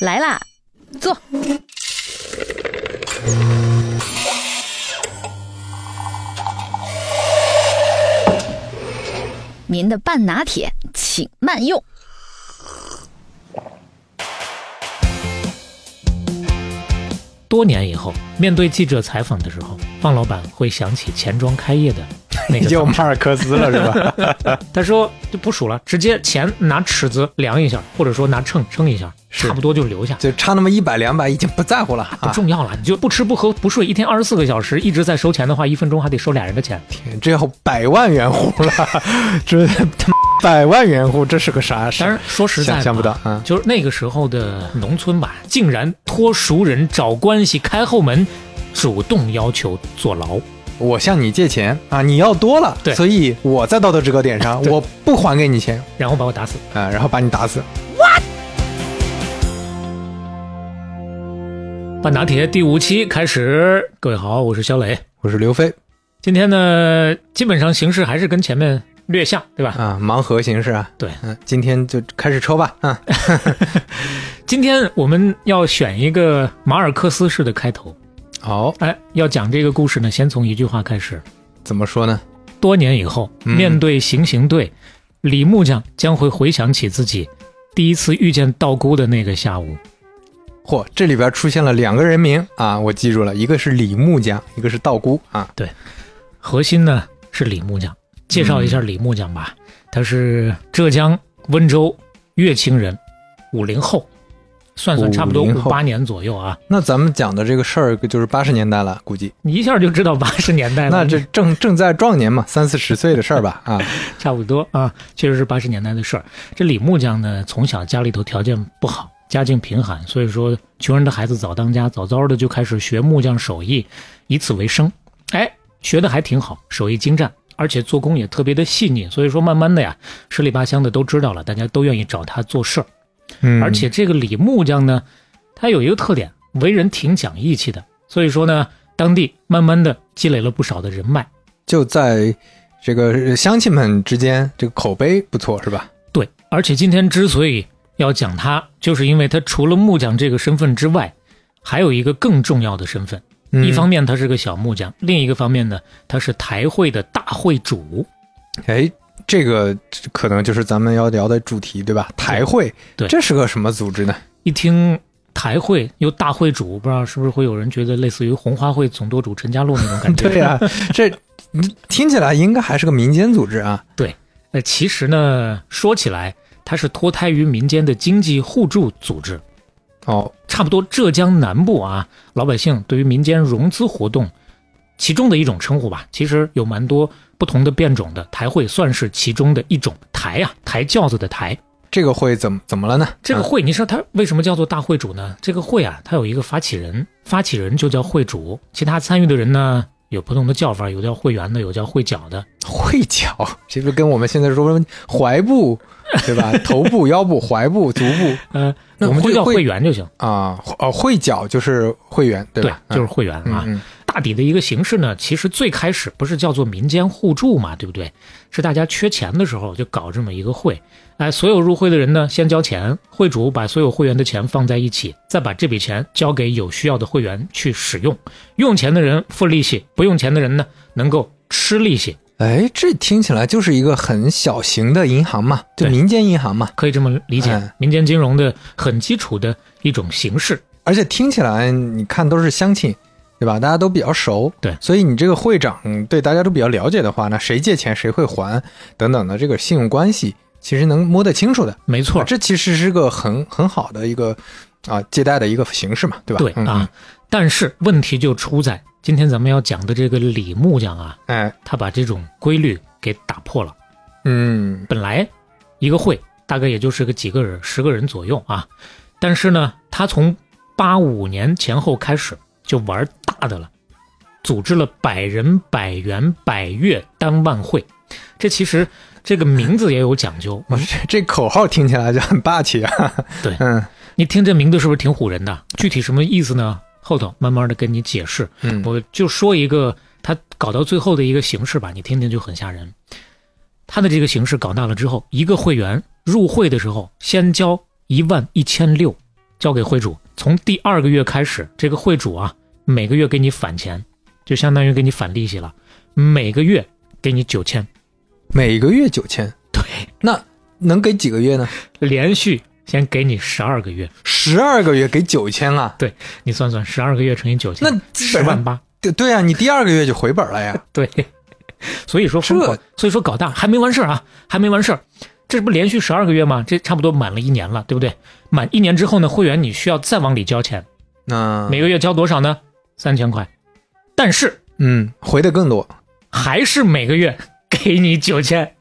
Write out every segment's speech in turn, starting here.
来啦，坐。您的半拿铁，请慢用。多年以后，面对记者采访的时候，方老板会想起钱庄开业的那个 早晨。又马尔克斯了是吧？他说就不数了，直接钱拿尺子量一下，或者说拿秤称一下，是差不多就留下。就差那么一百两百，已经不在乎了 不啊！重要了，你就不吃不喝不睡，一天二十四个小时一直在收钱的话，一分钟还得收俩人的钱。天这要百万元户了，这他妈百万元户，这是个啥事？当然，说实在想不到啊！就是那个时候的农村吧，竟然托熟人找关系开后门，主动要求坐牢。我向你借钱啊，你要多了，对所以我在道德制高点上，我不还给你钱然后把我打死。啊，然后把你打死。半打铁第五期开始，各位好，我是肖磊。我是刘飞今天呢，基本上形式还是跟前面略像，对吧？啊，盲盒形式啊，对，嗯，今天就开始抽吧，啊，今天我们要选一个马尔克斯式的开头。好，哎，要讲这个故事呢，先从一句话开始。怎么说呢？多年以后，嗯面对行刑队，李木匠将会回想起自己第一次遇见道姑的那个下午。嚯，这里边出现了两个人名啊，我记住了，一个是李木匠，一个是道姑啊。对核心呢是李木匠，介绍一下李木匠吧。他是浙江温州乐清人，五零后，算算差不多50后五八年左右啊。那咱们讲的这个事儿就是八十年代了，估计你一下就知道 八十年代了，那这正正在壮年嘛，三四十岁的事儿吧啊。差不多啊，确实是八十年代的事儿。这李木匠呢，从小家里头条件不好，家境贫寒，所以说穷人的孩子早当家，早早的就开始学木匠手艺，以此为生。哎，学的还挺好，手艺精湛，而且做工也特别的细腻。所以说，慢慢的呀，十里八乡的都知道了，大家都愿意找他做事儿。嗯，而且这个李木匠呢，他有一个特点，为人挺讲义气的。所以说呢，当地慢慢的积累了不少的人脉。就在这个乡亲们之间，这个口碑不错，是吧？对，而且今天之所以要讲他，就是因为他除了木匠这个身份之外，还有一个更重要的身份。嗯一方面他是个小木匠，另一个方面呢，他是台会的大会主。哎，这个可能就是咱们要聊的主题，对吧？台会，对这是个什么组织呢？一听台会又大会主，不知道是不是会有人觉得类似于红花会总舵主陈家洛那种感觉？对呀、这听起来应该还是个民间组织啊。对，那，其实呢，说起来，它是脱胎于民间的经济互助组织。哦，差不多浙江南部啊，老百姓对于民间融资活动其中的一种称呼吧，其实有蛮多不同的变种的，台会算是其中的一种。台啊，抬轿子的抬。这个会怎么怎么了呢？这个啊会你说它为什么叫做大会主呢？这个会啊，它有一个发起人，发起人就叫会主，其他参与的人呢有不同的叫法，有叫会员的，有叫会脚的。会脚，这不跟我们现在说踝部，对吧？头部、腰部、踝部、足部嗯，那我们就叫会员就行。啊，哦，会脚就是会员，对吧？就是会员啊。嗯嗯大抵的一个形式呢，其实最开始不是叫做民间互助嘛，对不对？是大家缺钱的时候就搞这么一个会，哎，所有入会的人呢先交钱，会主把所有会员的钱放在一起，再把这笔钱交给有需要的会员去使用，用钱的人付利息，不用钱的人呢能够吃利息，哎，这听起来就是一个很小型的银行嘛，就对民间银行嘛，可以这么理解哎，民间金融的很基础的一种形式。而且听起来你看都是乡亲，对吧？大家都比较熟，对所以你这个会长嗯对大家都比较了解的话，那谁借钱谁会还等等的这个信用关系，其实能摸得清楚的。没错，这其实是个很很好的一个啊借贷的一个形式嘛，对吧？嗯对啊，，但是问题就出在今天咱们要讲的这个李木匠啊，嗯哎，他把这种规律给打破了。嗯，本来一个会大概也就是个几个人，十个人左右啊，但是呢，他从八五年前后开始就玩大的了，组织了百人、百元、百月单万会。这其实这个名字也有讲究，我这这口号听起来就很霸气啊。对嗯你听这名字是不是挺唬人的？具体什么意思呢？后头慢慢的跟你解释。嗯，我就说一个他搞到最后的一个形式吧，你听听就很吓人。他的这个形式搞大了之后，一个会员入会的时候先交一万一千六，交给会主，从第二个月开始，这个会主啊，每个月给你返钱，就相当于给你返利息了，每个月给你九千，每个月九千，对，那能给几个月呢？连续先给你十二个月，十二个月给九千啊？你算算，十二个月乘以九千，那十万八，对对啊，你第二个月就回本了呀。对，所以说疯狂，所以说搞大还没完事儿啊，还没完事儿，这不连续十二个月吗？这差不多满了一年了，对不对？满一年之后呢，会员你需要再往里交钱，那每个月交多少呢？三千块，但是嗯，回的更多，还是每个月给你九千，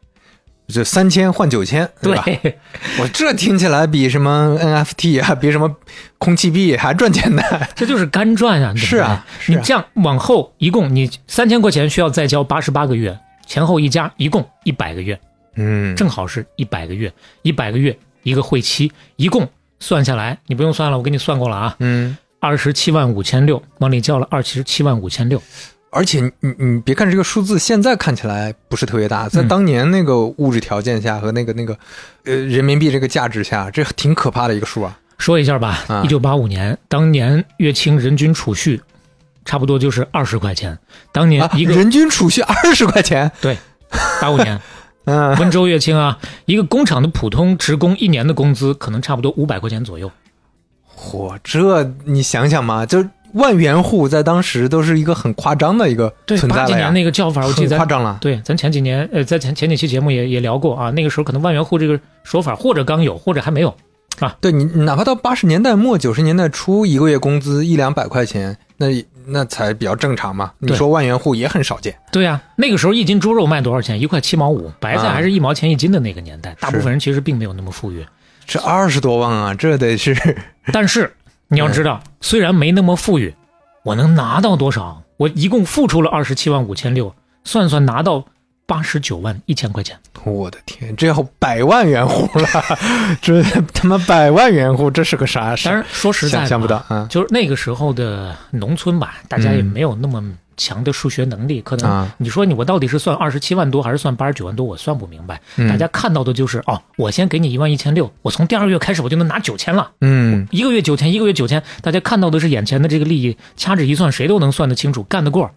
就三千换九千，对吧？我这听起来比什么 NFT 啊，比什么空气币还赚钱呢？这就是干赚啊！是啊你这样往后一共你三千块钱需要再交八十八个月，前后一加一共一百个月，嗯，正好是一百个月，一百个月一个会期，一共算下来，你不用算了，我给你算过了啊，嗯，二十七万五千六，往里交了二十七万五千六，而且你你你别看这个数字现在看起来不是特别大，在嗯。当年那个物质条件下和那个那个呃人民币这个价值下，这挺可怕的一个数啊。说一下吧啊，一九八五年当年乐清人均储蓄差不多就是二十块钱，当年啊，一个人均储蓄二十块钱，对八五年。嗯，温州乐清啊，一个工厂的普通职工一年的工资可能差不多五百块钱左右。嚯，这你想想嘛，就万元户在当时都是一个很夸张的一个对，存在了呀八几年，那个叫法，我记很得咱夸张了。对，咱前几年呃，在前前几期节目也也聊过啊，那个时候可能万元户这个说法或者刚有，或者还没有啊。对你，哪怕到八十年代末九十年代初，一个月工资一两百块钱，那那才比较正常嘛。你说万元户也很少见，对呀、那个时候一斤猪肉卖多少钱？一块七毛五，白菜啊还是一毛钱一斤的那个年代，大部分人其实并没有那么富裕。这二十多万啊，这得是但是你要知道，虽然没那么富裕，我能拿到多少？我一共付出了二十七万五千六，算算拿到八十九万一千块钱。我的天，这要百万元户了，这他妈百万元户，这是个啥事？但是说实在的，想象不到。啊就是那个时候的农村吧，大家也嗯没有那么强的数学能力，可能啊！你说你我到底是算二十七万多还是算八十九万多，我算不明白。嗯大家看到的就是哦，我先给你一万一千六，我从第二个月开始我就能拿九千了，嗯，一个月九千，一个月九千，大家看到的是眼前的这个利益，掐指一算，谁都能算得清楚，干得过。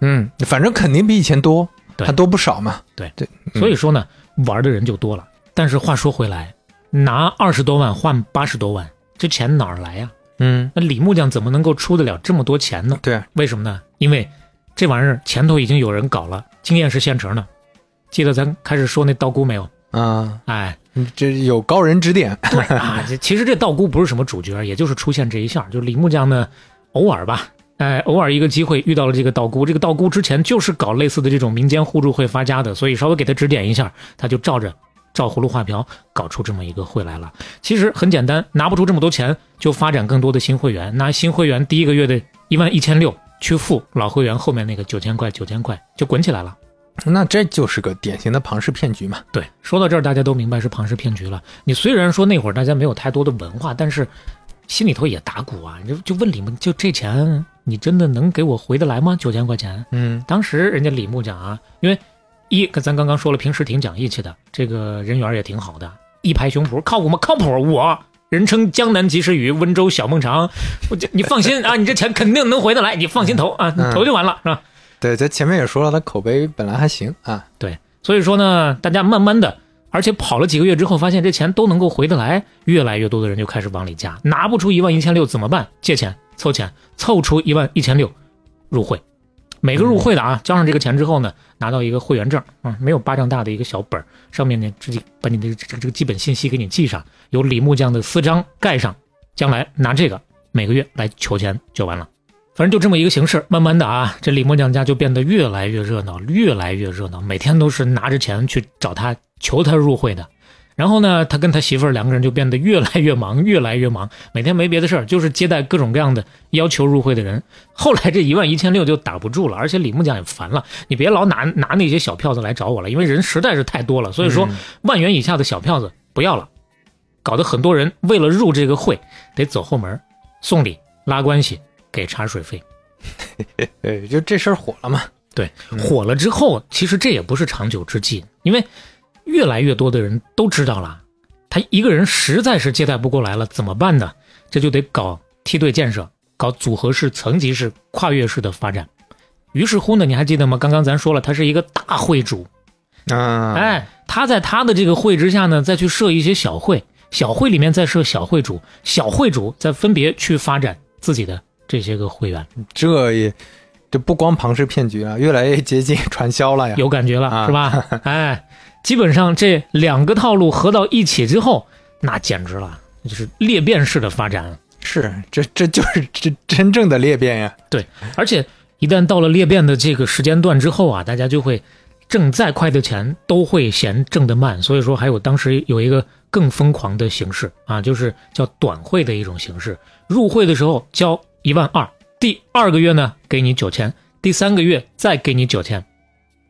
嗯，反正肯定比以前多，对还多不少嘛。对对，嗯所以说呢，玩的人就多了。但是话说回来，拿二十多万换八十多万，这钱哪儿来呀？嗯，那李木匠怎么能够出得了这么多钱呢？对啊，为什么呢？因为这玩意儿前头已经有人搞了，经验是现成的。记得咱开始说那道姑没有？啊，哎，这有高人指点。对啊，这 其实这道姑不是什么主角，也就是出现这一下。就李木匠呢，偶尔吧，哎，偶尔一个机会遇到了这个道姑。这个道姑之前就是搞类似的这种民间互助会发家的，所以稍微给他指点一下，他就照着照葫芦画瓢搞出这么一个会来了。其实很简单，拿不出这么多钱，就发展更多的新会员，拿新会员第一个月的一万一千六去付老会员后面那个九千块，九千块就滚起来了。那这就是个典型的庞氏骗局嘛。对，说到这儿，大家都明白是庞氏骗局了。你虽然说那会儿大家没有太多的文化，但是心里头也打鼓啊。你就就问李木，就这钱你真的能给我回得来吗？九千块钱？嗯当时人家李牧讲啊，因为一跟咱刚刚说了，平时挺讲义气的，这个人缘也挺好的，一拍胸脯，靠谱吗？靠谱，我。人称江南及时雨，温州小孟尝。我这你放心啊，你这钱肯定能回得来，你放心投啊，投就完了，是吧？对，咱前面也说了，他口碑本来还行啊。对，所以说呢，大家慢慢的，而且跑了几个月之后，发现这钱都能够回得来，越来越多的人就开始往里加，拿不出一万一千六怎么办？借钱凑钱，凑出一万一千六，入会。每个入会的啊，交上这个钱之后呢，拿到一个会员证，啊、没有巴掌大的一个小本儿，上面呢自己把你的这个这个基本信息给你记上，有李木匠的私章盖上，将来拿这个每个月来求钱就完了。反正就这么一个形式，慢慢的啊，这李木匠家就变得越来越热闹，越来越热闹，每天都是拿着钱去找他求他入会的。然后呢，他跟他媳妇儿两个人就变得越来越忙，越来越忙，每天没别的事儿，就是接待各种各样的要求入会的人。后来这一万一千六就打不住了，而且李木匠也烦了，你别老拿拿那些小票子来找我了，因为人实在是太多了。所以说，嗯万元以下的小票子不要了，搞得很多人为了入这个会得走后门，送礼、拉关系、给茶水费。对，就这事儿火了嘛。对，嗯火了之后，其实这也不是长久之计，因为越来越多的人都知道了，他一个人实在是接待不过来了，怎么办呢？这就得搞梯队建设，搞组合式、层级式、跨越式的发展。于是乎呢，你还记得吗？刚刚咱说了，他是一个大会主，啊，哎，他在他的这个会之下呢，再去设一些小会，小会里面再设小会主，小会主再分别去发展自己的这些个会员，这也这不光庞氏骗局了，越来越接近 传销了呀。有感觉了、啊是吧？哎，基本上这两个套路合到一起之后，那简直了，就是裂变式的发展。是，这这就是真真正的裂变呀。对，而且一旦到了裂变的这个时间段之后啊，大家就会挣再快的钱都会嫌挣得慢，所以说还有当时有一个更疯狂的形式啊，就是叫短会的一种形式。入会的时候交一万二，第二个月呢给你九千，第三个月再给你九千，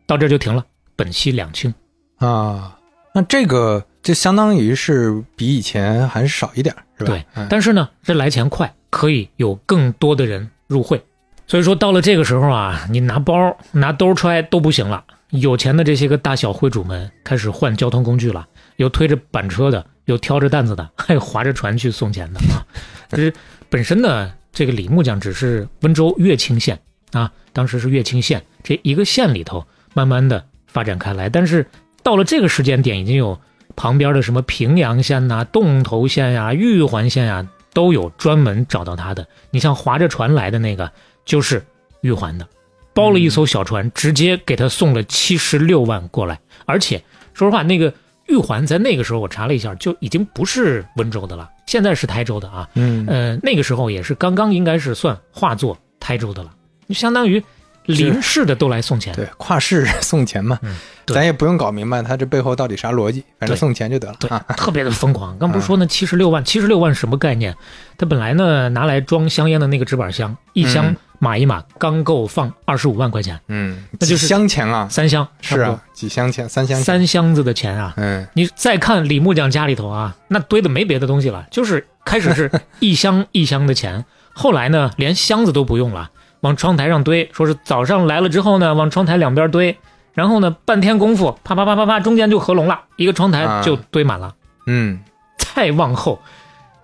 到这儿就停了，本息两清。啊，那这个就相当于是比以前还是少一点儿，是吧？对嗯，但是呢，这来钱快，可以有更多的人入会。所以说到了这个时候啊，你拿包拿兜揣都不行了。有钱的这些个大小会主们开始换交通工具了，有推着板车的，有挑着担子的，还有划着船去送钱的啊。就是本身呢，这个李木匠只是温州乐清县啊，当时是乐清县这一个县里头慢慢的发展开来，但是到了这个时间点，已经有旁边的什么平阳县呐、洞头县呀、玉环县呀，都有专门找到他的。你像划着船来的那个，就是玉环的，包了一艘小船，直接给他送了七十六万过来。而且说实话，那个玉环在那个时候我查了一下，就已经不是温州的了，现在是台州的啊。嗯，呃，那个时候也是刚刚应该是算划作台州的了，就相当于邻市的都来送钱。对，跨市送钱嘛，嗯对咱也不用搞明白他这背后到底啥逻辑，反正送钱就得了对啊。，特别的疯狂。刚不是说那七十六万，七十六万什么概念？他本来呢拿来装香烟的那个纸板箱，一箱嗯码一码，刚够放二十五万块钱，嗯，那就是几箱钱啊，三箱是啊，，几箱钱，三箱，三箱子的钱啊！嗯，你再看李木匠家里头啊，那堆的没别的东西了，就是开始是 一箱一箱的钱，后来呢连箱子都不用了，往窗台上堆，说是早上来了之后呢，往窗台两边堆，然后呢半天功夫，啪啪啪啪啪，中间就合拢了，一个窗台就堆满了。嗯，再往后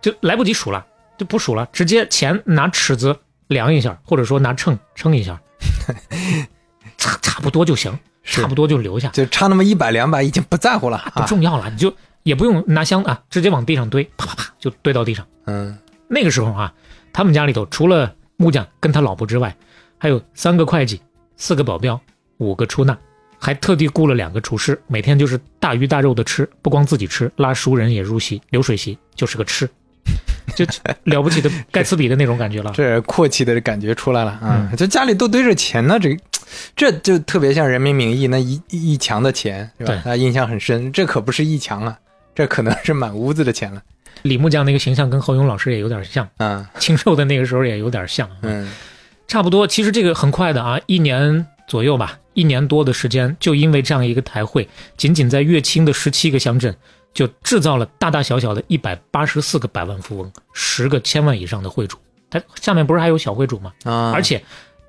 就来不及数了，就不数了，直接钱拿尺子量一下，或者说拿秤称一下，差差不多就行，差不多就留下，就差那么一百两百，已经不在乎了不啊。重要了，你就也不用拿箱啊，直接往地上堆，啪啪啪就堆到地上。嗯，那个时候啊，他们家里头除了木匠跟他老婆之外，还有三个会计、四个保镖、五个出纳，还特地雇了两个厨师，每天就是大鱼大肉的吃，不光自己吃，拉熟人也入席，流水席就是个吃，就了不起的盖茨比的那种感觉了。这阔气的感觉出来了啊！嗯就家里都堆着钱呢，这 这就特别像人民名义那一一墙的钱，是吧对？他印象很深，这可不是一墙啊，这可能是满屋子的钱了。李木匠那个形象跟侯勇老师也有点像，啊，清瘦的那个时候也有点像。嗯，差不多，其实这个很快的啊，一年左右吧，一年多的时间，就因为这样一个台会，仅仅在乐清的十七个乡镇，就制造了大大小小的一百八十四个百万富翁，十个千万以上的会主。他下面不是还有小会主吗？啊，而且，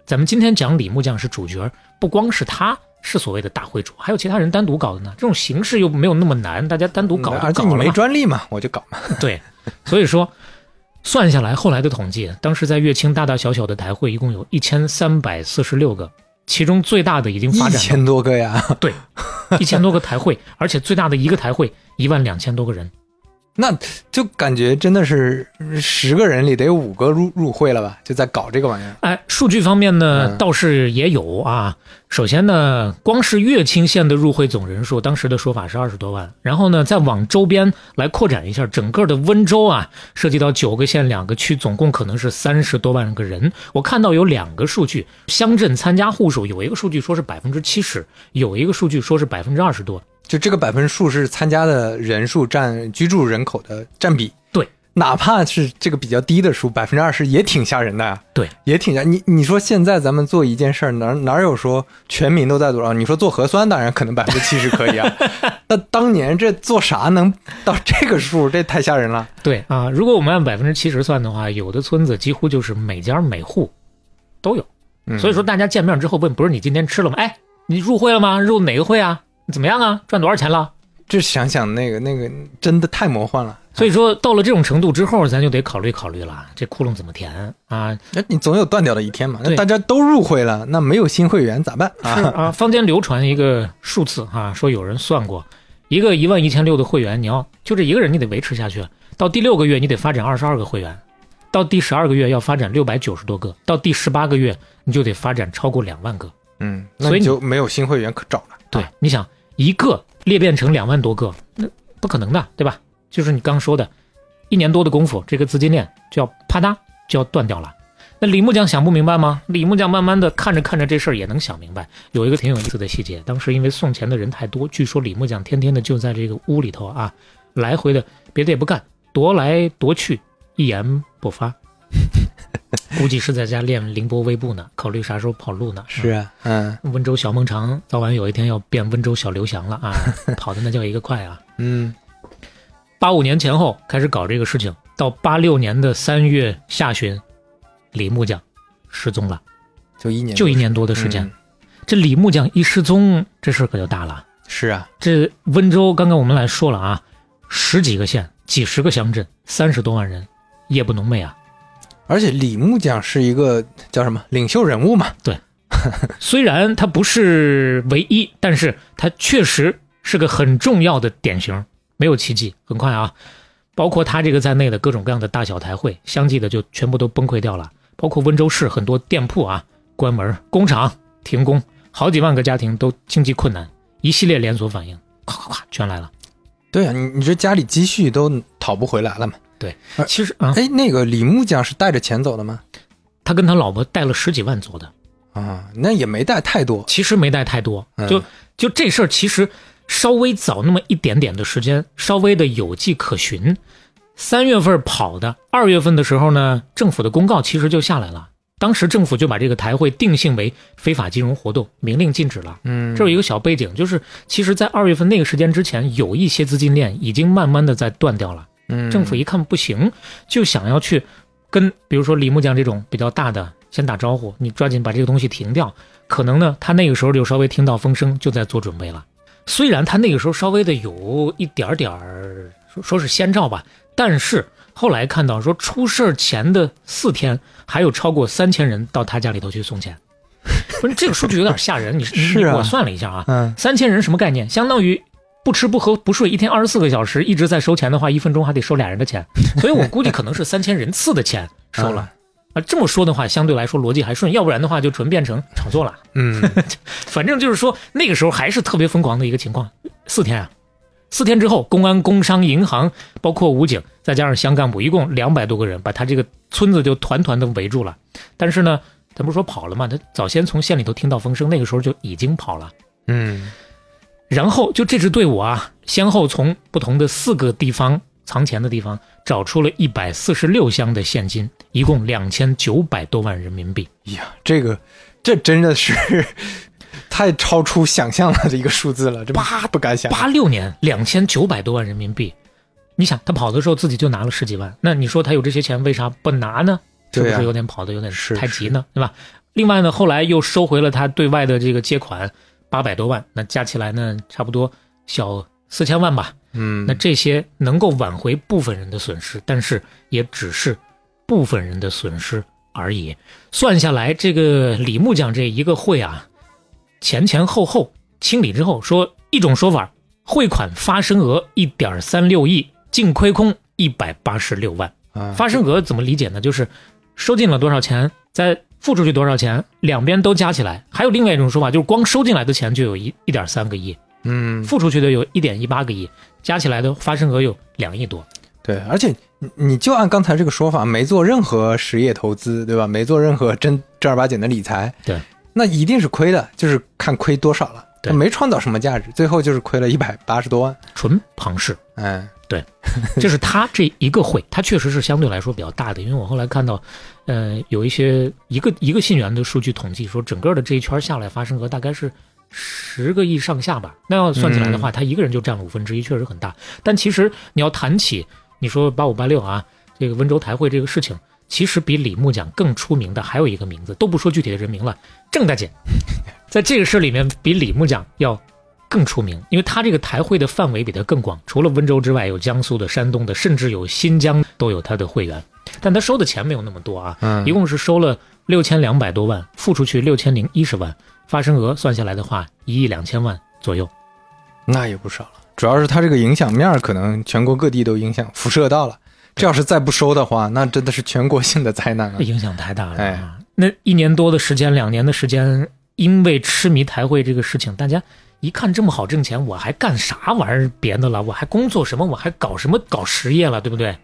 咱们今天讲李木匠是主角，不光是他是所谓的大会主，还有其他人单独搞的呢。这种形式又没有那么难，大家单独搞就搞了而且你没专利嘛，我就搞嘛。对，所以说算下来，后来的统计，当时在乐清大大小小的台会一共有一千三百四十六个，其中最大的已经发展一千多个呀，到对一千多个台会，而且最大的一个台会一万两千多个人。那就感觉真的是十个人里得有五个入入会了吧？就在搞这个玩意儿。哎，数据方面呢，嗯倒是也有啊。首先呢，光是乐清县的入会总人数，当时的说法是二十多万。然后呢，再往周边来扩展一下，整个的温州啊，涉及到九个县、两个区，总共可能是三十多万个人。我看到有两个数据，乡镇参加户数有一个数据说是百分之七十，有一个数据说是百分之二十多。就这个百分数是参加的人数占居住人口的占比。对，哪怕是这个比较低的数，百分之二十也挺吓人的呀。对，也挺吓。你你说现在咱们做一件事儿，哪哪有说全民都在多少？你说做核酸，当然可能百分之七十可以啊。那当年这做啥能到这个数？这太吓人了。对啊，如果我们按百分之七十算的话，有的村子几乎就是每家每户都有。嗯所以说，大家见面之后问，不是你今天吃了吗？哎，你入会了吗？入哪个会啊？怎么样啊？赚多少钱了？就想想那个那个真的太魔幻了。所以说到了这种程度之后，咱就得考虑考虑了，这窟窿怎么填啊？那你总有断掉的一天嘛。那大家都入会了，那没有新会员咋办是啊？啊，坊间流传一个数字啊，说有人算过，一个一万一千六的会员，你要就这一个人，你得维持下去，到第六个月你得发展二十二个会员，到第十二个月要发展六百九十多个，到第十八个月你就得发展超过两万个。嗯，所以就没有新会员可找了。对，你想一个裂变成两万多个，那不可能的，对吧？就是你刚说的，一年多的功夫，这个资金链就要啪嗒就要断掉了。那李木匠想不明白吗？李木匠慢慢的看着看着这事儿也能想明白。有一个挺有意思的细节，当时因为送钱的人太多，据说李木匠天天的就在这个屋里头啊，来回的别的也不干，踱来踱去，一言不发。估计是在家练凌波微步呢，考虑啥时候跑路呢。是啊，嗯温州小孟尝早晚有一天要变温州小刘翔了啊，跑的那叫一个快啊！嗯八五年前后开始搞这个事情，到八六年的三月下旬，李木匠失踪了，就一年就一年多的时间。嗯这李木匠一失踪，这事儿可就大了。是啊，这温州刚刚我们来说了啊，十几个县，几十个乡镇，三十多万人，夜不能寐啊。而且李木匠是一个叫什么领袖人物嘛？对 虽然他不是唯一，但是他确实是个很重要的典型。没有奇迹，很快啊，包括他这个在内的各种各样的大小台会，相继的就全部都崩溃掉了。包括温州市很多店铺啊关门，工厂停工，好几万个家庭都经济困难，一系列连锁反应，咵咵咵全来了。对啊，你你这家里积蓄都讨不回来了嘛？呃其实啊，哎，那个李木匠是带着钱走的吗？他跟他老婆带了十几万走的，啊，那也没带太多。其实没带太多，嗯就就这事儿其实稍微早那么一点点的时间，稍微的有迹可循。三月份跑的，二月份的时候呢，政府的公告其实就下来了。当时政府就把这个台会定性为非法金融活动，明令禁止了。嗯，这有一个小背景，就是其实，在二月份那个时间之前，有一些资金链已经慢慢的在断掉了。嗯政府一看不行，就想要去跟比如说李木匠这种比较大的先打招呼，你抓紧把这个东西停掉。可能呢，他那个时候就稍微听到风声，就在做准备了。虽然他那个时候稍微的有一点点儿说说是先兆吧，但是后来看到说出事儿前的四天，还有超过三千人到他家里头去送钱。不是这个数据有点吓人，你你是啊我算了一下啊，嗯三千人什么概念？相当于不吃不喝不睡，一天二十四个小时一直在收钱的话，一分钟还得收俩人的钱，所以我估计可能是三千人次的钱 收了。啊，这么说的话，相对来说逻辑还顺，要不然的话就纯变成炒作了。嗯 反正就是说，那个时候还是特别疯狂的一个情况。四天啊，四天之后，公安、工商、银行，包括武警，再加上乡干部，一共两百多个人，把他这个村子就团团的围住了。但是呢，咱不是说跑了吗？他早先从县里头听到风声，那个时候就已经跑了。嗯然后就这支队伍啊，先后从不同的四个地方藏钱的地方找出了一百四十六箱的现金，一共两千九百多万人民币。呀，这个这真的是太超出想象了的一个数字了，这八不敢想。八六年两千九百多万人民币，你想他跑的时候自己就拿了十几万，那你说他有这些钱为啥不拿呢？是不是有点跑的有点太急呢？对吧？另外呢，后来又收回了他对外的这个借款八百多万，那加起来呢，差不多小四千万吧。嗯，那这些能够挽回部分人的损失，但是也只是部分人的损失而已。算下来，这个李木匠这一个会啊，前前后后清理之后，说一种说法，汇款发生额一点三六亿，净亏空一百八十六万。啊发生额怎么理解呢？就是收进了多少钱，再付出去多少钱，两边都加起来。还有另外一种说法，就是光收进来的钱就有一一点三个亿，嗯付出去的有一点一八个亿，加起来的发生额有两亿多。对，而且你你就按刚才这个说法，没做任何实业投资，对吧？没做任何真正儿八经的理财，对，那一定是亏的，就是看亏多少了。对没创造什么价值，最后就是亏了一百八十多万。纯庞氏，嗯这 是他这一个会，他确实是相对来说比较大的，因为我后来看到，呃，有一些一个一个信源的数据统计说，整个的这一圈下来发生额大概是十个亿上下吧。那要算起来的话，他一个人就占了五分之一，确实很大。但其实你要谈起你说八五八六啊，这个温州台会这个事情，其实比李木匠更出名的还有一个名字，都不说具体的人名了，郑大姐，在这个事里面比李木匠要更出名，因为他这个台会的范围比它更广，除了温州之外，有江苏的、山东的，甚至有新疆都有他的会员。但他收的钱没有那么多啊，嗯一共是收了六千两百多万，付出去六千零一十万，发生额算下来的话，一亿两千万左右。那也不少了。主要是它这个影响面可能全国各地都影响辐射到了。这要是再不收的话，那真的是全国性的灾难了。影响太大了哎啊！那一年多的时间，两年的时间，因为痴迷台会这个事情，大家一看这么好挣钱，我还干啥玩意儿别的了？我还工作什么？我还搞什么搞实业了？对不对？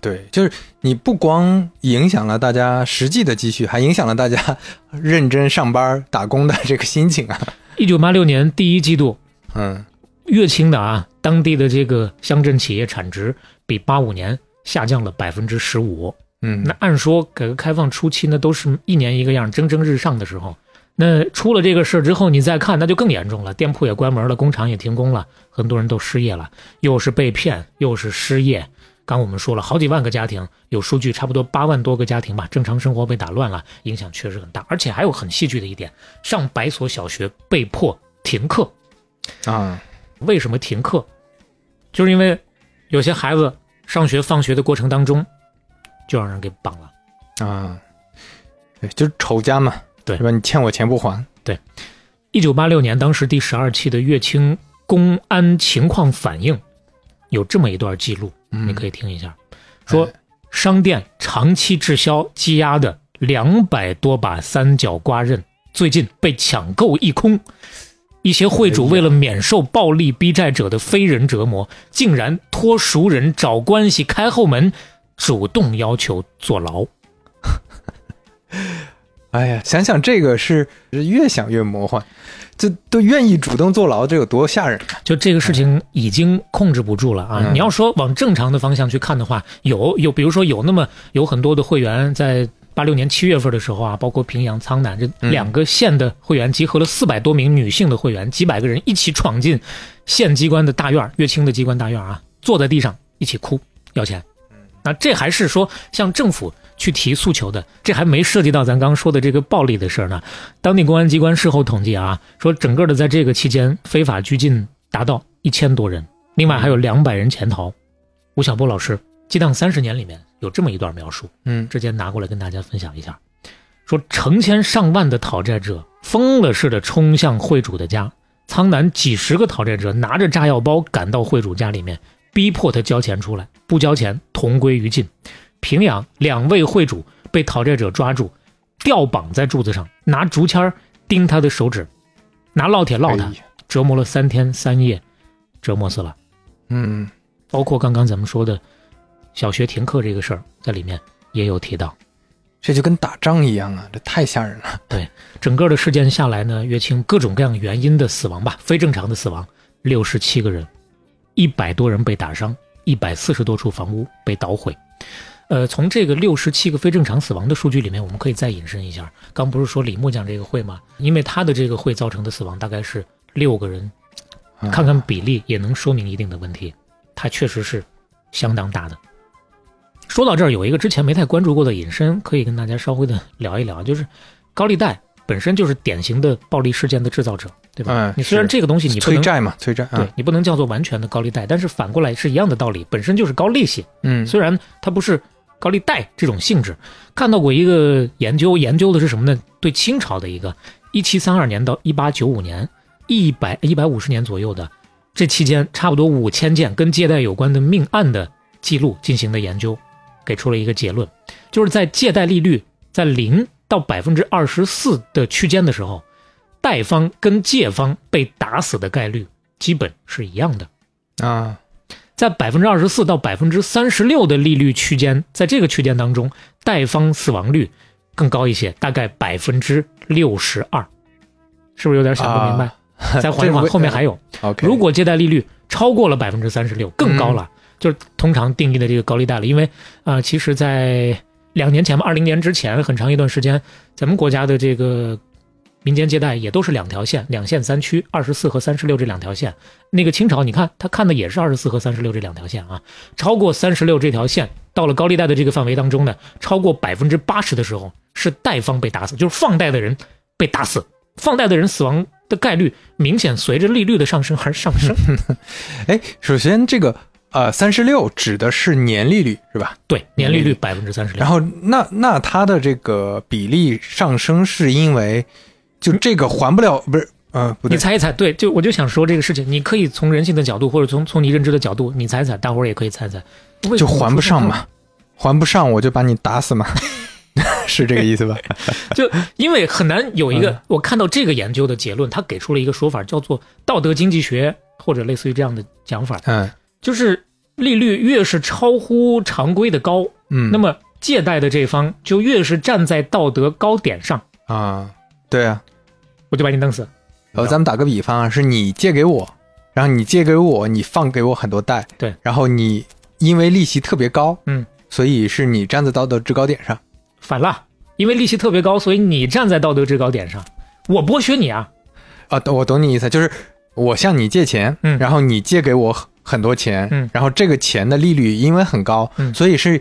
对，就是你不光影响了大家实际的积蓄，还影响了大家认真上班打工的这个心情啊。一九八六年第一季度，嗯，乐清的啊，当地的这个乡镇企业产值比八五年下降了百分之十五。嗯，那按说改革开放初期呢，都是一年一个样，蒸蒸日上的时候。那出了这个事之后，你再看，那就更严重了，店铺也关门了，工厂也停工了，很多人都失业了，又是被骗，又是失业。刚我们说了，好几万个家庭，有数据，差不多八万多个家庭吧，正常生活被打乱了，影响确实很大。而且还有很戏剧的一点，上百所小学被迫停课。啊，为什么停课？就是因为有些孩子上学放学的过程当中，就让人给绑了。啊，对，就是仇家嘛，对是吧？你欠我钱不还，对一九八六年，当时第十二期的乐清公安情况反映有这么一段记录，嗯你可以听一下。说商店长期滞销积压的两百多把三角刮刃，最近被抢购一空。一些会主为了免受暴力逼债者的非人折磨，竟然托熟人找关系开后门，主动要求坐牢。哎呀，想想这个是越想越魔幻，这都愿意主动坐牢，这有多吓人啊！就这个事情已经控制不住了啊！嗯你要说往正常的方向去看的话，有有，比如说有那么有很多的会员在八六年七月份的时候啊，包括平阳、苍南这嗯两个县的会员集合了四百多名女性的会员，几百个人一起闯进县机关的大院，乐清的机关大院啊，坐在地上一起哭要钱。那这还是说向政府去提诉求的，这还没涉及到咱刚说的这个暴力的事儿呢。当地公安机关事后统计啊，说整个的在这个期间非法拘禁达到一千多人，另外还有两百人潜逃。吴晓波老师《激荡三十年》里面有这么一段描述，嗯之前拿过来跟大家分享一下，说成千上万的讨债者疯了似的冲向会主的家，苍南几十个讨债者拿着炸药包赶到会主家里面，逼迫他交钱出来，不交钱同归于尽。平阳两位会主被讨债者抓住，吊绑在柱子上，拿竹签儿钉他的手指，拿烙铁烙他哎，折磨了三天三夜，折磨死了。嗯，包括刚刚咱们说的小学停课这个事儿，在里面也有提到。这就跟打仗一样啊，这太吓人了。对整个的事件下来呢，乐清各种各样原因的死亡吧，非正常的死亡，六十七个人，一百多人被打伤，一百四十多处房屋被捣毁。呃，从这个六十七个非正常死亡的数据里面，我们可以再引申一下。刚不是说李木匠这个会吗？因为他的这个会造成的死亡大概是六个人，啊看看比例也能说明一定的问题，它确实是相当大的。说到这儿，有一个之前没太关注过的引申，可以跟大家稍微的聊一聊，就是高利贷本身就是典型的暴力事件的制造者，对吧？嗯你虽然这个东西你不能催债嘛，催债。啊对你不能叫做完全的高利贷，但是反过来是一样的道理，本身就是高利息，嗯虽然它不是高利贷这种性质。看到过一个研究，研究的是什么呢？对清朝的一个一七三二年到一八九五年，一百一百五十年左右的这期间，差不多五千件跟借贷有关的命案的记录进行的研究，给出了一个结论，就是在借贷利率在零到百分之二十四的区间的时候，贷方跟借方被打死的概率基本是一样的。啊，在百分之二十四到百分之三十六的利率区间，在这个区间当中，贷方死亡率更高一些，大概百分之六十二，是不是有点想不明白？再缓一缓，后面还有。如果借贷利率超过了百分之三十六，更高了，就是通常定义的这个高利贷了。因为啊、呃其实，在两年前吧，二零年之前很长一段时间，咱们国家的这个民间借贷也都是两条线，两线三区，二十四和三十六这两条线。那个清朝，你看他看的也是二十四和三十六这两条线啊，超过三十六这条线，到了高利贷的这个范围当中呢，超过百分之八十的时候，是贷方被打死，就是放贷的人被打死，放贷的人死亡的概率明显随着利率的上升而上升。哎，首先这个呃三十六指的是年利率是吧？对，年利率百分之三十六。然后那那它的这个比例上升是因为就这个还不了不是呃不对。你猜一猜，对，就我就想说这个事情，你可以从人性的角度，或者从从你认知的角度，你猜一猜，大伙儿也可以猜猜，就还不上嘛，还不上我就把你打死嘛，是这个意思吧？就因为很难有一个，嗯。我看到这个研究的结论，他给出了一个说法，叫做道德经济学，或者类似于这样的讲法，嗯。就是利率越是超乎常规的高，嗯，那么借贷的这方就越是站在道德高点上，啊，对啊，我就把你弄死。呃，咱们打个比方啊，是你借给我，然后你借给我，你放给我很多贷，对，然后你因为利息特别高，嗯，所以是你站在道德制高点上，反了，因为利息特别高，所以你站在道德制高点上，我剥削你啊。啊，我懂你意思，就是我向你借钱，嗯然后你借给我很很多钱，嗯然后这个钱的利率因为很高，嗯所以是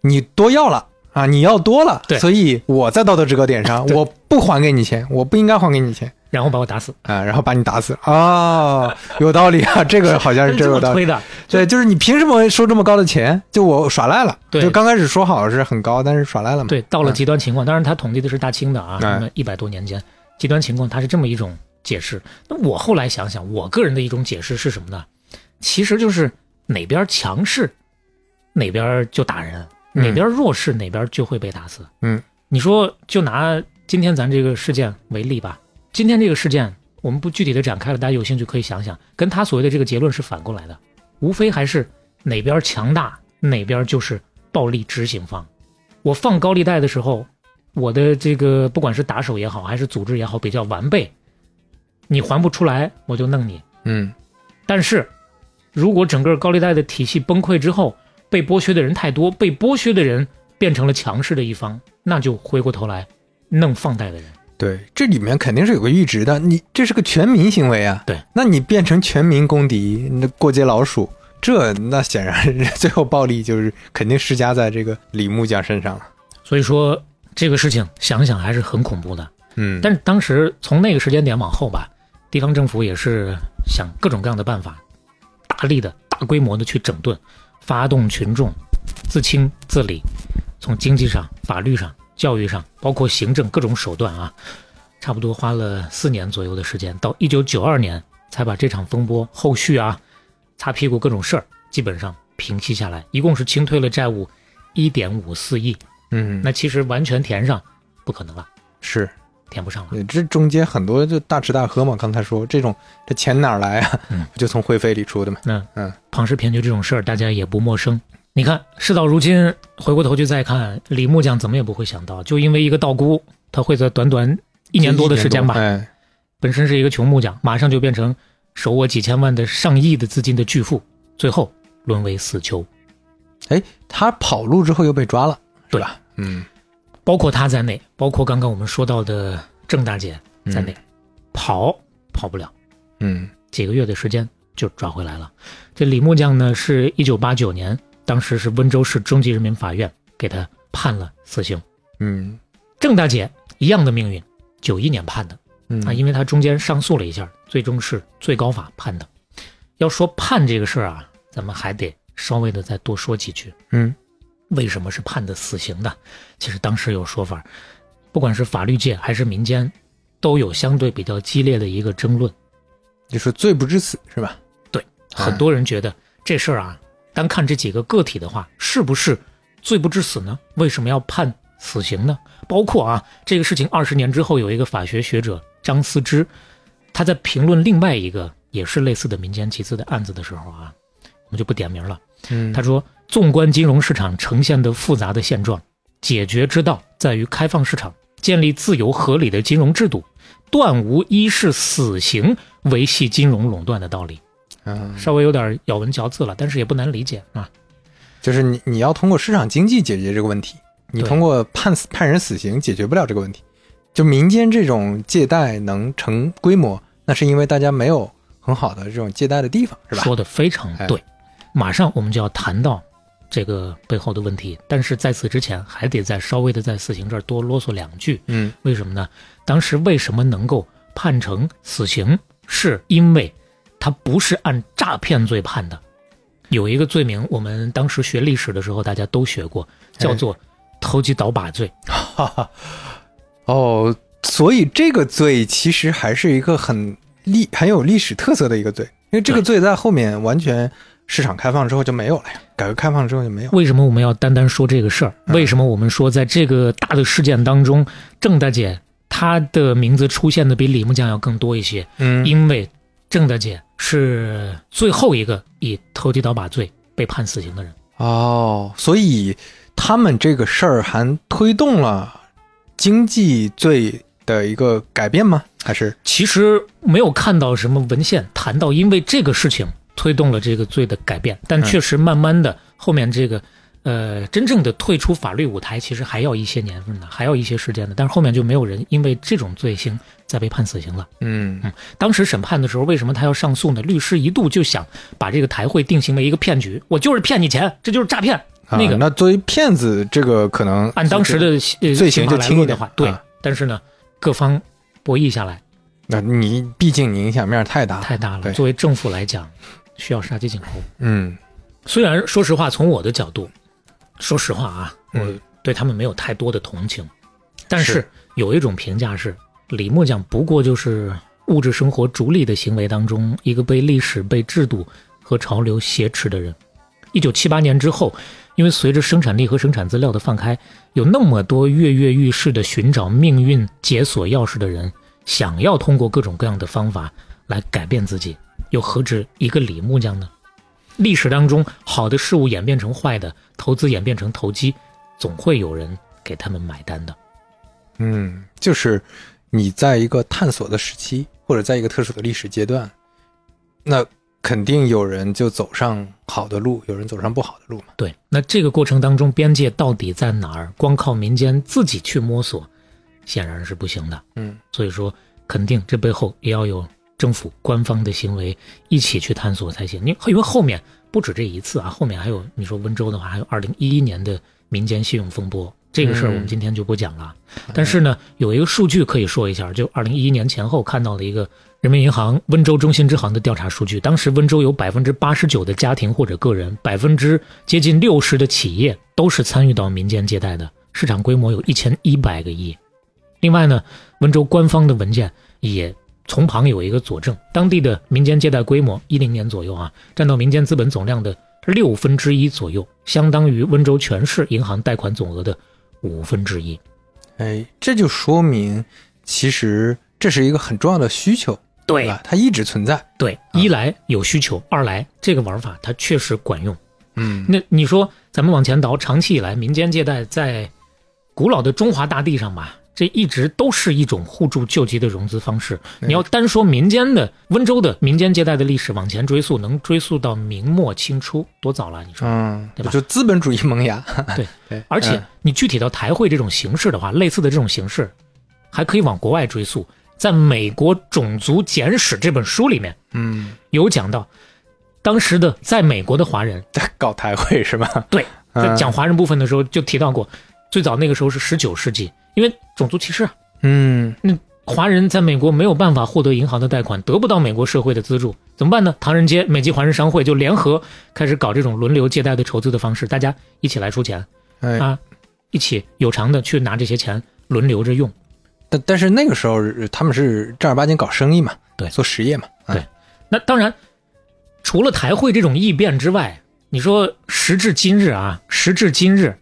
你多要了啊，你要多了，对所以我在道德制高点上，对我不还给你钱，我不应该还给你钱然后把我打死，啊，然后把你打死啊，有道理啊，这个好像是 这真有道理。的，对，就是你凭什么收这么高的钱？就我耍赖了。对就刚开始说好是很高，但是耍赖了嘛。对，到了极端情况，当然他统计的是大清的啊，哎那么一百多年间，极端情况他是这么一种解释。那我后来想想，我个人的一种解释是什么呢？其实就是哪边强势，哪边就打人；嗯哪边弱势，哪边就会被打死。嗯，你说就拿今天咱这个事件为例吧，今天这个事件我们不具体的展开了，大家有兴趣可以想想，跟他所谓的这个结论是反过来的，无非还是哪边强大，哪边就是暴力执行方。我放高利贷的时候，我的这个不管是打手也好，还是组织也好，比较完备，你还不出来，我就弄你。嗯但是，如果整个高利贷的体系崩溃之后，被剥削的人太多，被剥削的人变成了强势的一方，那就回过头来弄放贷的人。对，这里面肯定是有个阈值的。你这是个全民行为啊。对，那你变成全民公敌，那过街老鼠，这那显然最后暴力就是肯定施加在这个李木匠身上了。所以说这个事情想想还是很恐怖的。嗯，但是当时从那个时间点往后吧，地方政府也是想各种各样的办法，大力的、大规模的去整顿，发动群众自清自理，从经济上、法律上、教育上，包括行政各种手段啊，差不多花了四年左右的时间，到一九九二年才把这场风波后续啊擦屁股各种事儿基本上平息下来，一共是清退了债务一点五四亿，嗯，那其实完全填上不可能了，是填不上了。对这中间很多就大吃大喝嘛。刚才说这种这钱哪儿来啊？嗯不 就从会费里出的嘛。嗯嗯庞氏骗局这种事儿，大家也不陌生。你看，事到如今，回过头去再看，李木匠怎么也不会想到，就因为一个道姑，他会在短短一年多的时间吧，哎，本身是一个穷木匠，马上就变成手握几千万的上亿的资金的巨富，最后沦为死囚。哎他跑路之后又被抓了，是对吧？嗯，包括他在内，包括刚刚我们说到的郑大姐在内，跑跑不了，嗯几个月的时间就转回来了。这李木匠呢，是一九八九年，当时是温州市中级人民法院给他判了死刑。嗯郑大姐一样的命运，九一年判的嗯啊，因为她中间上诉了一下，最终是最高法判的。要说判这个事儿啊，咱们还得稍微的再多说几句。嗯为什么是判的死刑的？其实当时有说法，不管是法律界还是民间，都有相对比较激烈的一个争论。就是罪不至死是吧？对很多人觉得这事儿啊，单看这几个个体的话，是不是罪不至死呢？为什么要判死刑呢？包括啊，这个事情二十年之后，有一个法学学者张思之，他在评论另外一个也是类似的民间集资的案子的时候啊，我们就不点名了。嗯他说，纵观金融市场呈现的复杂的现状，解决之道在于开放市场，建立自由合理的金融制度，断无一是死刑维系金融垄断的道理。嗯，稍微有点咬文嚼字了，但是也不难理解啊。就是你你要通过市场经济解决这个问题，你通过判死判人死刑解决不了这个问题。就民间这种借贷能成规模，那是因为大家没有很好的这种借贷的地方，是吧？说的非常哎对。马上我们就要谈到这个背后的问题，但是在此之前，还得再稍微的在死刑这儿多啰嗦两句。嗯为什么呢？当时为什么能够判成死刑，是因为他不是按诈骗罪判的。有一个罪名，我们当时学历史的时候大家都学过，叫做投机倒把罪。哈哈，哦，所以这个罪其实还是一个很历很有历史特色的一个罪，因为这个罪在后面完全市场开放之后就没有了呀，改革开放之后就没有。为什么我们要单单说这个事儿？为什么我们说在这个大的事件当中，郑大姐她的名字出现的比李木匠要更多一些？嗯，因为郑大姐是最后一个以投机倒把罪被判死刑的人。哦，所以他们这个事儿还推动了经济罪的一个改变吗？还是其实没有看到什么文献谈到，因为这个事情推动了这个罪的改变，但嗯确实慢慢的后面这个。呃，真正的退出法律舞台，其实还要一些年份的，还要一些时间的。但是后面就没有人因为这种罪行再被判死刑了。嗯嗯当时审判的时候，为什么他要上诉呢？律师一度就想把这个台会定性为一个骗局，我就是骗你钱，这就是诈骗。啊那个那作为骗子，这个可能按当时的呃罪行就轻一点的话，对。啊但是呢，各方博弈下来那你毕竟你影响面太大了，太大了。作为政府来讲，需要杀鸡儆猴。嗯虽然说实话，从我的角度，说实话啊，我嗯对他们没有太多的同情，但是是有一种评价是，李木匠不过就是物质生活逐利的行为当中一个被历史、被制度和潮流挟持的人。一九七八年之后，因为随着生产力和生产资料的放开，有那么多跃跃欲试的寻找命运解锁钥匙的人，想要通过各种各样的方法来改变自己，又何止一个李木匠呢？历史当中，好的事物演变成坏的，投资演变成投机，总会有人给他们买单的。嗯，就是你在一个探索的时期，或者在一个特殊的历史阶段，那肯定有人就走上好的路，有人走上不好的路嘛。对，那这个过程当中，边界到底在哪儿？光靠民间自己去摸索，显然是不行的。嗯所以说，肯定这背后也要有政府官方的行为一起去探索才行。因因为后面不止这一次啊，后面还有你说温州的话，还有二零一一年的民间信用风波，这个事儿我们今天就不讲了。但是呢，有一个数据可以说一下，就二零一一年前后看到了一个人民银行温州中心支行的调查数据，当时温州有百分之八十九的家庭或者个人，百分之接近六十的企业都是参与到民间借贷的，市场规模有一千一百个亿。另外呢，温州官方的文件也从旁有一个佐证，当地的民间借贷规模一零年左右啊，占到民间资本总量的六分之一左右，相当于温州全市银行贷款总额的五分之一。哎，这就说明其实这是一个很重要的需求，对吧？它一直存在。对，一来有需求，二来这个玩法它确实管用。嗯那你说咱们往前倒，长期以来民间借贷在古老的中华大地上吧，这一直都是一种互助救济的融资方式。你要单说民间的温州的民间借贷的历史往前追溯，能追溯到明末清初，多早了？你说？嗯，对吧就资本主义萌芽。对 对，而且你具体到台会这种形式的话，类似的这种形式，还可以往国外追溯。在美国《种族简史》这本书里面嗯，有讲到，当时的在美国的华人，在搞台会是吧？对，在嗯讲华人部分的时候就提到过，最早那个时候是十九世纪，因为种族歧视啊，嗯。华人在美国没有办法获得银行的贷款，得不到美国社会的资助，怎么办呢？唐人街美籍华人商会就联合开始搞这种轮流借贷的筹资的方式，大家一起来出钱。哎，啊，一起有偿的去拿这些钱轮流着用。但但是那个时候呃他们是正儿八经搞生意嘛，对。做实业嘛，啊。对。那当然，除了台会这种异变之外，你说时至今日啊，时至今日，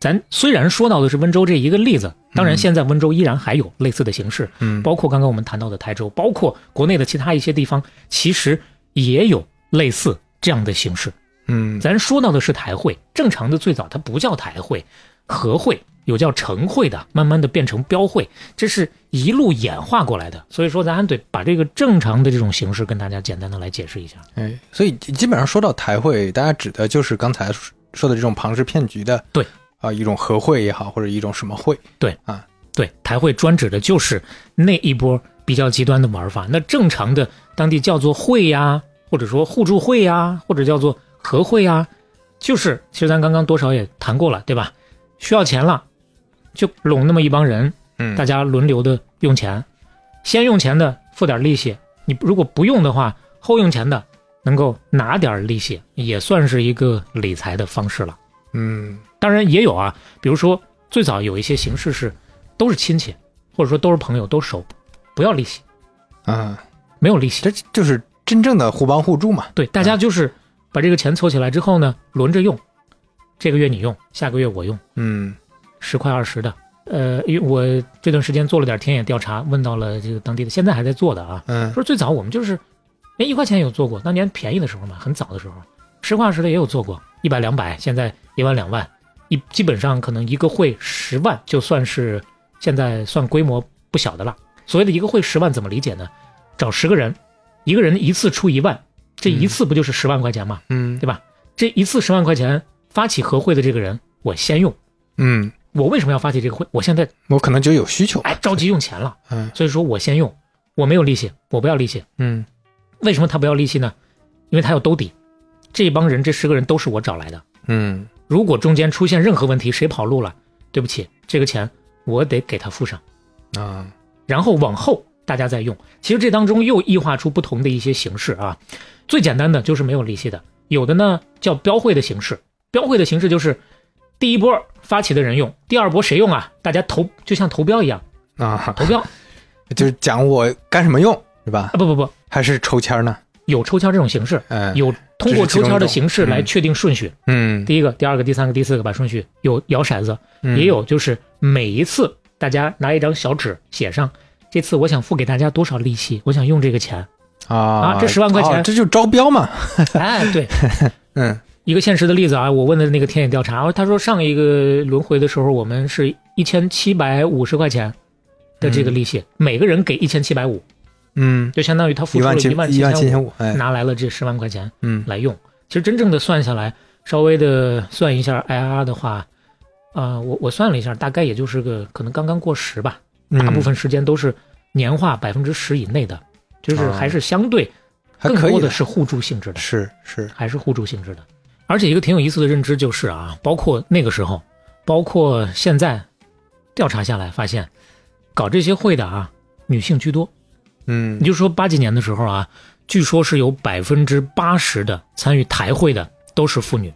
咱虽然说到的是温州这一个例子，当然嗯现在温州依然还有类似的形式，嗯，包括刚刚我们谈到的台州，包括国内的其他一些地方，其实也有类似这样的形式。嗯咱说到的是台会，正常的最早它不叫台会，和会有叫城会的，慢慢的变成标会，这是一路演化过来的。所以说，咱还得把这个正常的这种形式跟大家简单的来解释一下。哎，所以基本上说到台会，大家指的就是刚才说的这种庞氏骗局的，对啊、一种和会也好，或者一种什么会，对啊，对，台会专指的就是那一波比较极端的玩法。那正常的当地叫做会呀，或者说互助会呀，或者叫做和会呀，就是其实咱刚刚多少也谈过了，对吧？需要钱了，就拢那么一帮人，嗯，大家轮流的用钱，先用钱的付点利息，你如果不用的话，后用钱的能够拿点利息，也算是一个理财的方式了。嗯当然也有啊，比如说最早有一些形式是都是亲戚，或者说都是朋友，都熟，不要利息，啊，没有利息。这就是真正的互帮互助嘛。对，大家就是把这个钱凑起来之后呢，轮着用，这个月你用，下个月我用，嗯十块二十的。呃，因为我这段时间做了点田野调查，问到了这个当地的，现在还在做的啊，嗯说最早我们就是，连，一块钱也有做过，当年便宜的时候嘛，很早的时候，十块二十的也有做过，一百两百，现在一万两万，一基本上可能一个会十万，就算是现在算规模不小的了。所谓的一个会十万怎么理解呢？找十个人，一个人一次出一万，这一次不就是十万块钱吗？嗯对吧？这一次十万块钱，发起合会的这个人，我先用。嗯，我为什么要发起这个会？我现在我可能就有需求。哎着急用钱了，嗯所以说我先用，我没有利息，我不要利息。嗯为什么他不要利息呢？因为他要兜底，这帮人这十个人都是我找来的。嗯如果中间出现任何问题，谁跑路了，对不起，这个钱我得给他付上，啊然后往后大家再用。其实这当中又异化出不同的一些形式啊。最简单的就是没有利息的，有的呢叫标会的形式。标会的形式就是第一波发起的人用，第二波谁用啊？大家投就像投标一样啊，投标 就是讲我干什么用是吧啊？？不不不，还是抽签呢？有抽签这种形式，嗯有通过抽签的形式来嗯确定顺序。嗯。第一个、第二个、第三个、第四个把顺序。有摇骰子，嗯。也有就是每一次大家拿一张小纸写上，这次我想付给大家多少利息，我想用这个钱。啊啊这10万块钱。哦这就招标嘛。哎，对，嗯。一个现实的例子啊，我问的那个田野调查，他说上一个轮回的时候，我们是一千七百五十块钱的这个利息，每个人给一千七百五，嗯，就相当于他付出了一万七千五，拿来了这十万块钱嗯。来用。其实真正的算下来，稍微的算一下 IRR 的话，啊、我我算了一下，大概也就是个可能刚刚过十吧，嗯。大部分时间都是年化百分之十以内的，就是哦还是相对更多的是互助性质的，是是，还是互助性质的。而且一个挺有意思的认知就是啊，包括那个时候，包括现在调查下来发现，搞这些会的啊，女性居多。嗯你就说八几年的时候啊，据说是有百分之八十的参与台会的都是妇女，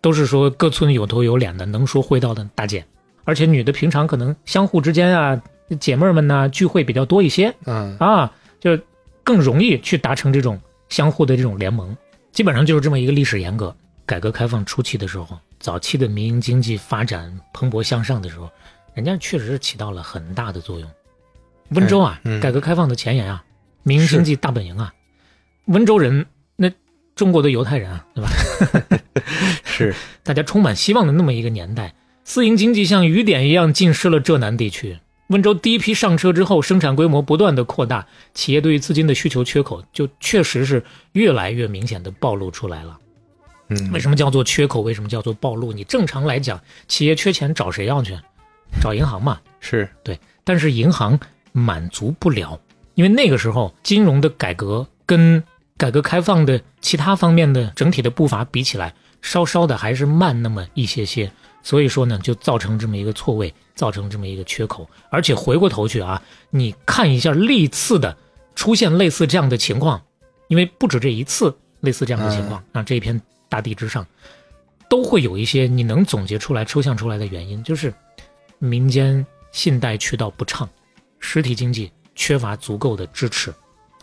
都是说各村有头有脸的能说会道的大姐，而且女的平常可能相互之间啊，姐妹儿们呐、聚会比较多一些嗯啊，就更容易去达成这种相互的这种联盟。基本上就是这么一个历史沿革。改革开放初期的时候，早期的民营经济发展蓬勃向上的时候，人家确实是起到了很大的作用。温州啊，嗯改革开放的前沿啊，民营经济大本营啊，温州人那中国的犹太人啊，对吧？是，大家充满希望的那么一个年代，私营经济像雨点一样浸湿了浙南地区。温州第一批上车之后，生产规模不断的扩大，企业对于资金的需求缺口就确实是越来越明显的暴露出来了。嗯为什么叫做缺口？为什么叫做暴露？你正常来讲，企业缺钱找谁要去？找银行嘛。是，对，但是银行满足不了，因为那个时候金融的改革跟改革开放的其他方面的整体的步伐比起来，稍稍的还是慢那么一些些。所以说呢，就造成这么一个错位，造成这么一个缺口。而且回过头去啊，你看一下历次的出现类似这样的情况，因为不止这一次类似这样的情况，啊，这一片大地之上，都会有一些你能总结出来、抽象出来的原因，就是民间信贷渠道不畅，实体经济缺乏足够的支持，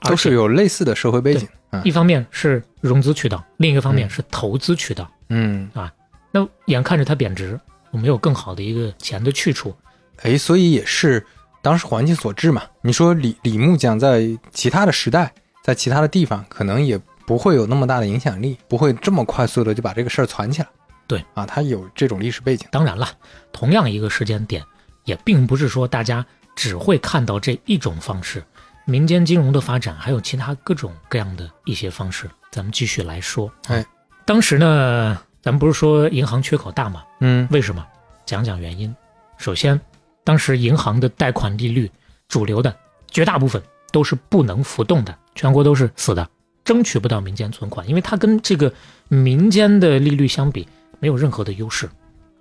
都是有类似的社会背景。嗯一方面是融资渠道，另一个方面是投资渠道。嗯啊，那眼看着它贬值，我没有更好的一个钱的去处，哎，所以也是当时环境所致嘛。你说李李木匠在其他的时代，在其他的地方，可能也不会有那么大的影响力，不会这么快速的就把这个事儿传起来。对啊，他有这种历史背景。当然了，同样一个时间点，也并不是说大家只会看到这一种方式。民间金融的发展还有其他各种各样的一些方式，咱们继续来说。哎，当时呢，咱们不是说银行缺口大吗？嗯为什么？讲讲原因。首先，当时银行的贷款利率，主流的绝大部分都是不能浮动的，全国都是死的，争取不到民间存款，因为它跟这个民间的利率相比，没有任何的优势。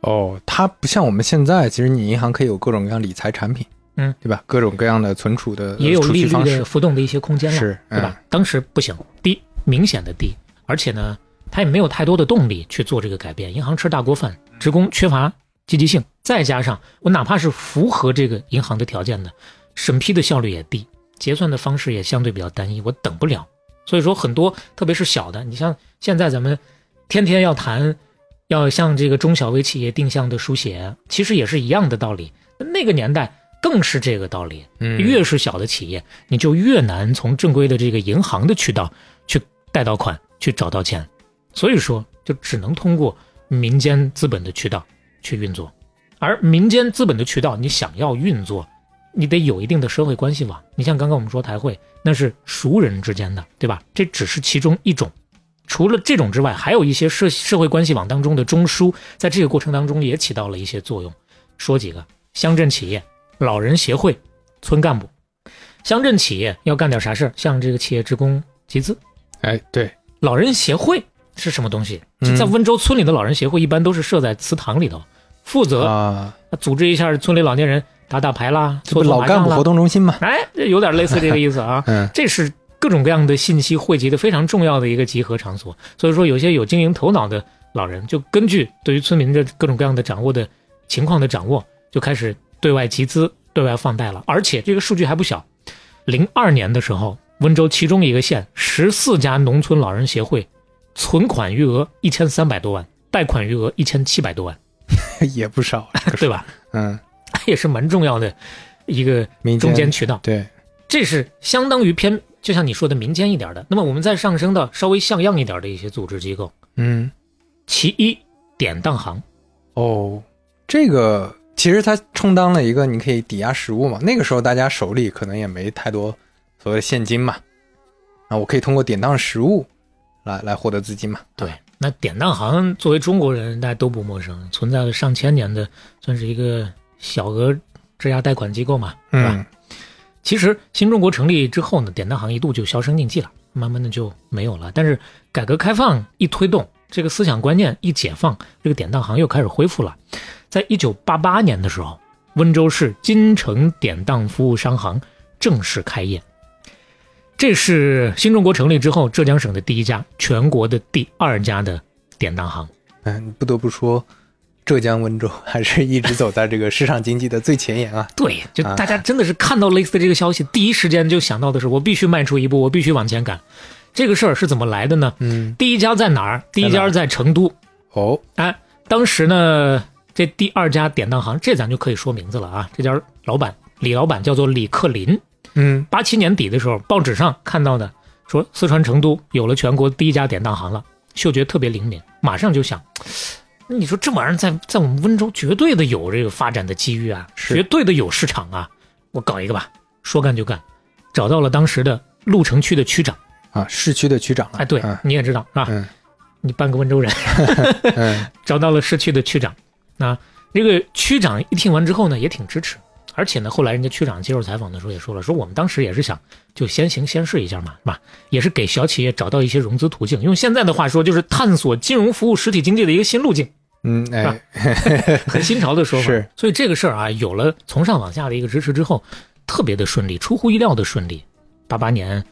哦，它不像我们现在，其实你银行可以有各种各样理财产品，嗯，对吧？各种各样的存储的也有利率的浮动的一些空间了，是对吧？嗯当时不行，低，明显的低，而且呢，他也没有太多的动力去做这个改变。银行吃大锅饭，职工缺乏积极性，再加上我哪怕是符合这个银行的条件的，审批的效率也低，结算的方式也相对比较单一，我等不了。所以说，很多特别是小的，你像现在咱们天天要谈，要向这个中小微企业定向的书写，其实也是一样的道理。那个年代更是这个道理。嗯，越是小的企业，你就越难从正规的这个银行的渠道去贷到款，去找到钱。所以说，就只能通过民间资本的渠道去运作。而民间资本的渠道，你想要运作，你得有一定的社会关系网。你像刚刚我们说台会，那是熟人之间的，对吧？这只是其中一种。除了这种之外，还有一些社社会关系网当中的中枢，在这个过程当中也起到了一些作用。说几个：乡镇企业、老人协会、村干部。乡镇企业要干点啥事儿，向这个企业职工集资。哎，对，老人协会是什么东西？嗯在温州村里的老人协会，一般都是设在祠堂里头，负责啊，组织一下村里老年人打打牌啦，这不搓搓麻将啦老干部活。动中心嘛？哎，这有点类似这个意思啊。嗯，这是各种各样的信息汇集的非常重要的一个集合场所。所以说，有些有经营头脑的老人，就根据对于村民的各种各样的掌握的情况的掌握，就开始对外集资、对外放贷了。而且这个数据还不小，零二年的时候，温州其中一个县十四家农村老人协会存款余额一千三百多万，贷款余额一千七百多万，也不少，对吧？嗯，也是蛮重要的一个中间渠道。对，这是相当于偏，就像你说的民间一点的。那么我们再上升到稍微像样一点的一些组织机构，嗯，其一典当行，哦，这个其实它充当了一个你可以抵押实物嘛。那个时候大家手里可能也没太多所谓的现金嘛，啊，我可以通过典当实物来来获得资金嘛。对，那典当行作为中国人，大家都不陌生，存在了上千年的，算是一个小额质押贷款机构嘛，是吧？嗯，其实新中国成立之后呢，典当行一度就销声匿迹了，慢慢的就没有了。但是改革开放一推动，这个思想观念一解放，这个典当行又开始恢复了。在一九八八年的时候，温州市金城典当服务商行正式开业。这是新中国成立之后浙江省的第一家，全国的第二家的典当行。嗯，不得不说，浙江温州还是一直走在这个市场经济的最前沿啊。对，就啊大家真的是看到类似的这个消息，第一时间就想到的是，我必须迈出一步，我必须往前赶。这个事儿是怎么来的呢？嗯，第一家在哪儿？第一家在成都。哦，哎，当时呢，这第二家典当行，这咱就可以说名字了啊。这家老板李老板叫做李克林。嗯，八七年底的时候，报纸上看到的说四川成都有了全国第一家典当行了，嗅觉特别灵敏，马上就想，那你说这玩意儿在在我们温州绝对的有这个发展的机遇啊，是绝对的有市场啊，我搞一个吧，说干就干，找到了当时的鹿城区的区长，啊，市区的区长了。哎，对，嗯你也知道是吧？嗯你半个温州人，嗯找到了市区的区长，那，这个区长一听完之后呢，也挺支持，而且呢，后来人家区长接受采访的时候也说了，说我们当时也是想就先行先试一下嘛，是吧？也是给小企业找到一些融资途径，用现在的话说，就是探索金融服务实体经济的一个新路径，嗯，哎，很新潮的说法。是，所以这个事儿啊，有了从上往下的一个支持之后，特别的顺利，出乎意料的顺利。八八年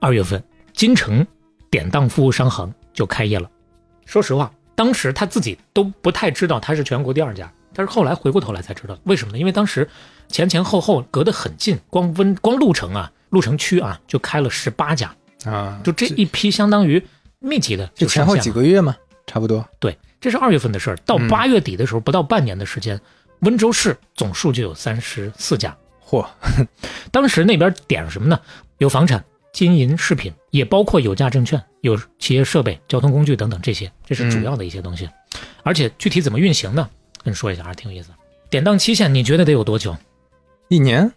二月份，金城典当服务商行就开业了。说实话，当时他自己都不太知道他是全国第二家，但是后来回过头来才知道，为什么呢？因为当时前前后后隔得很近，光温光鹿城啊，鹿城区啊就开了十八家，啊，就这一批相当于密集的就前后几个。月嘛，差不多。对，这是二月份的事儿。到嗯八月底的时候，不到半年的时间，温州市总数就有三十四家。嚯，当时那边点什么呢？有房产、金银饰品，也包括有价证券、有企业设备、交通工具等等这些，这是主要的一些东西。而且具体怎么运行呢？跟你说一下，还挺有意思。典当期限你觉得得有多久？一年，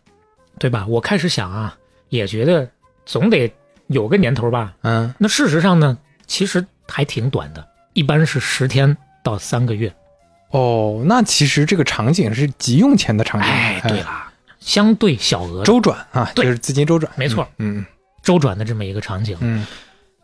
对吧？我开始想啊，也觉得总得有个年头吧。嗯，那事实上呢，其实还挺短的，一般是十天到三个月。哦，那其实这个场景是急用钱的场景。哎，对了，相对小额周转啊，对就是资金周转。没错嗯周转的这么一个场景。嗯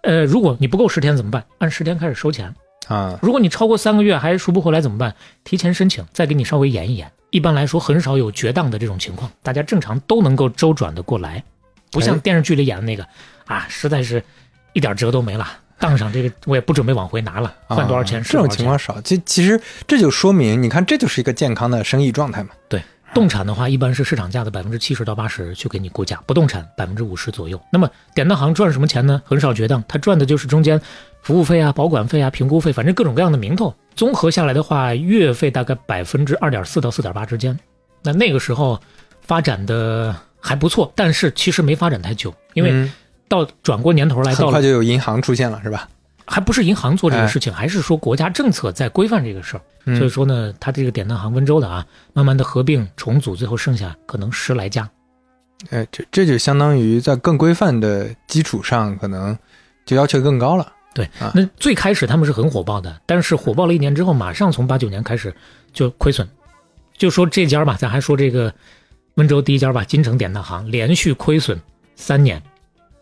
呃，如果你不够十天怎么办？按十天开始收钱。啊，如果你超过三个月还赎不回来怎么办？提前申请，再给你稍微延一延。一般来说，很少有绝档的这种情况，大家正常都能够周转的过来，不像哎电视剧里演的那个啊，实在是一点辙都没了，当上这个我也不准备往回拿了，换多少钱啊这种。情况少。其其实这就说明，你看，这就是一个健康的生意状态嘛。动产的话，一般是市场价的百分之七十到八十去给你估价，不动产百分之五十左右。那么典当行赚什么钱呢？很少绝当，他赚的就是中间服务费啊、保管费啊、评估费，反正各种各样的名头，综合下来的话，月费大概百分之二点四到四点八之间。那那个时候发展的还不错，但是其实没发展太久，因为嗯到转过年头来，很快就有银行出现了，是吧？还不是银行做这个事情，还是说国家政策在规范这个事儿。嗯所以说呢，它这个典当行温州的啊，慢慢的合并重组，最后剩下可能十来家。哎，这这就相当于在更规范的基础上，可能就要求更高了。对啊，那最开始他们是很火爆的，但是火爆了一年之后，马上从八九年开始就亏损。就说这家吧，咱还说这个温州第一家吧，金城典当行连续亏损三年，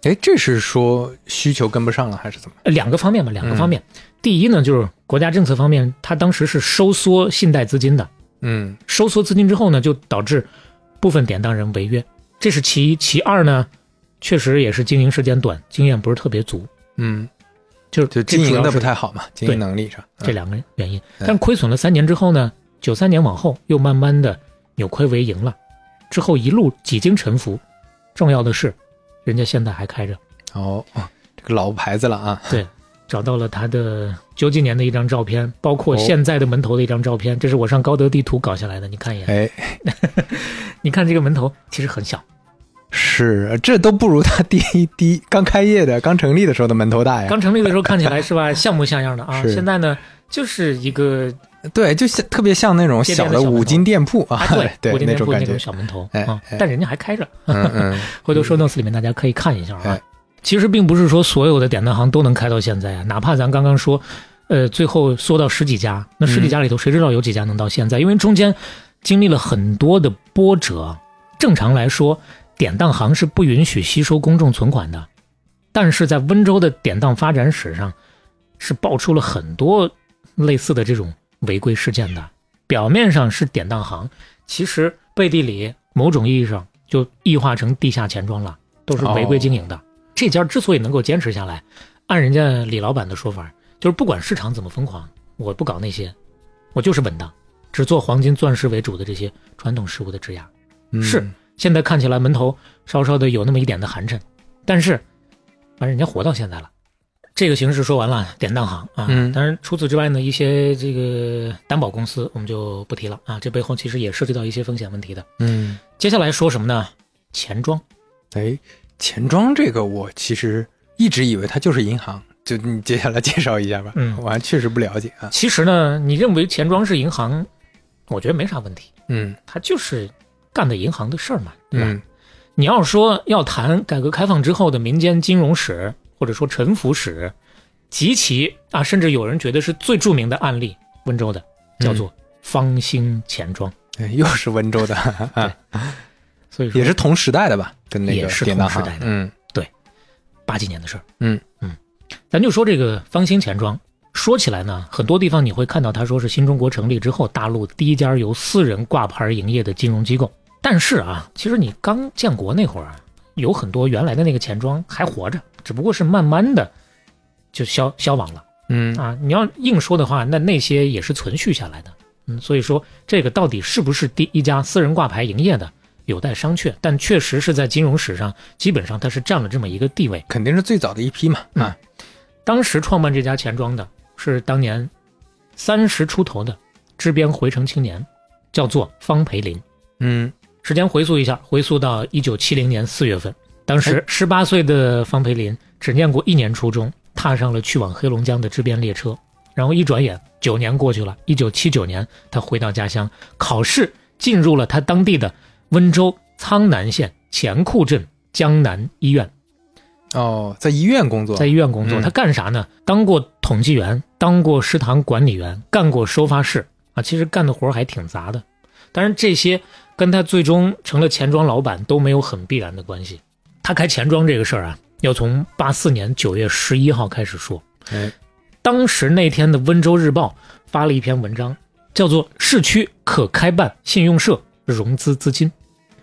哎，这是说需求跟不上了，还是怎么？呃两个方面吧，两个嗯方面。第一呢，就是国家政策方面，它当时是收缩信贷资金的，嗯收缩资金之后呢，就导致部分典当人违约，这是其一。其二呢，确实也是经营时间短，经验不是特别足，嗯，就是就经营的不太好嘛，经营能力上。这两个原因。嗯但亏损了三年之后呢，九三年往后又慢慢的扭亏为盈了，之后一路几经沉浮。重要的是，人家现在还开着，哦，这个老牌子了啊。对找到了他的九几年的一张照片，包括哦现在的门头的一张照片，这是我上高德地图搞下来的，你看一眼。哎，你看这个门头其实很小，是，这都不如他第一第一刚开业的、刚成立的时候的门头大呀。刚成立的时候看起来是吧，像模像样的啊。现在呢，就是一个对，就像特别像那种小的五金店铺啊啊，，对，对五金店铺那种。小门头哎啊哎，但人家还开着。回头 show notes 里面大家可以看一下啊哎。其实并不是说所有的典当行都能开到现在啊，哪怕咱刚刚说，呃，最后缩到十几家，那十几家里头谁知道有几家能到现在？因为中间经历了很多的波折。正常来说，典当行是不允许吸收公众存款的，但是在温州的典当发展史上，是爆出了很多类似的这种违规事件的。表面上是典当行，其实背地里某种意义上就异化成地下钱庄了，都是违规经营的。这家之所以能够坚持下来，按人家李老板的说法，就是不管市场怎么疯狂，我不搞那些，我就是稳当，只做黄金、钻石为主的这些传统事物的质押。嗯是现在看起来门头稍稍的有那么一点的寒碜，但是反正人家活到现在了。这个形式说完了，典当行啊，嗯当然除此之外呢，一些这个担保公司我们就不提了啊，这背后其实也涉及到一些风险问题的。嗯，接下来说什么呢？钱庄。哎，钱庄这个我其实一直以为它就是银行，就你接下来介绍一下吧。嗯我还确实不了解啊。其实呢，你认为钱庄是银行，我觉得没啥问题，嗯它就是干的银行的事儿嘛，对吧？嗯你要说要谈改革开放之后的民间金融史，或者说沉浮史，极其啊，甚至有人觉得是最著名的案例，温州的叫做方兴钱庄。哎又是温州的 啊，所以说也是同时代的吧？跟那个也是同时代的嗯，对八几年的事儿。嗯嗯，咱就说这个方兴钱庄。说起来呢，很多地方你会看到他说是新中国成立之后大陆第一家由私人挂牌营业的金融机构。但是啊，其实你刚建国那会儿啊，有很多原来的那个钱庄还活着，只不过是慢慢的就消消亡了嗯啊。你要硬说的话，那那些也是存续下来的。嗯，所以说这个到底是不是第一家私人挂牌营业的，有待商榷。但确实是在金融史上，基本上它是占了这么一个地位。肯定是最早的一批嘛嗯啊。当时创办这家钱庄的是当年三十出头的支边回城青年，叫做方培林。嗯时间回溯一下，回溯到一九七零年四月份，当时十八岁的方培林只念过一年初中，踏上了去往黑龙江的支边列车。然后一转眼，九年过去了，一九七九年，他回到家乡，考试进入了他当地的温州苍南县前库镇江南医院。哦，在医院工作在医院工作，嗯他干啥呢？当过统计员，当过食堂管理员，干过收发室啊，其实干的活儿还挺杂的。当然，这些跟他最终成了钱庄老板都没有很必然的关系。他开钱庄这个事儿啊，要从八四年九月十一号开始说。哎当时那天的温州日报发了一篇文章，叫做《市区可开办信用社融资资金》。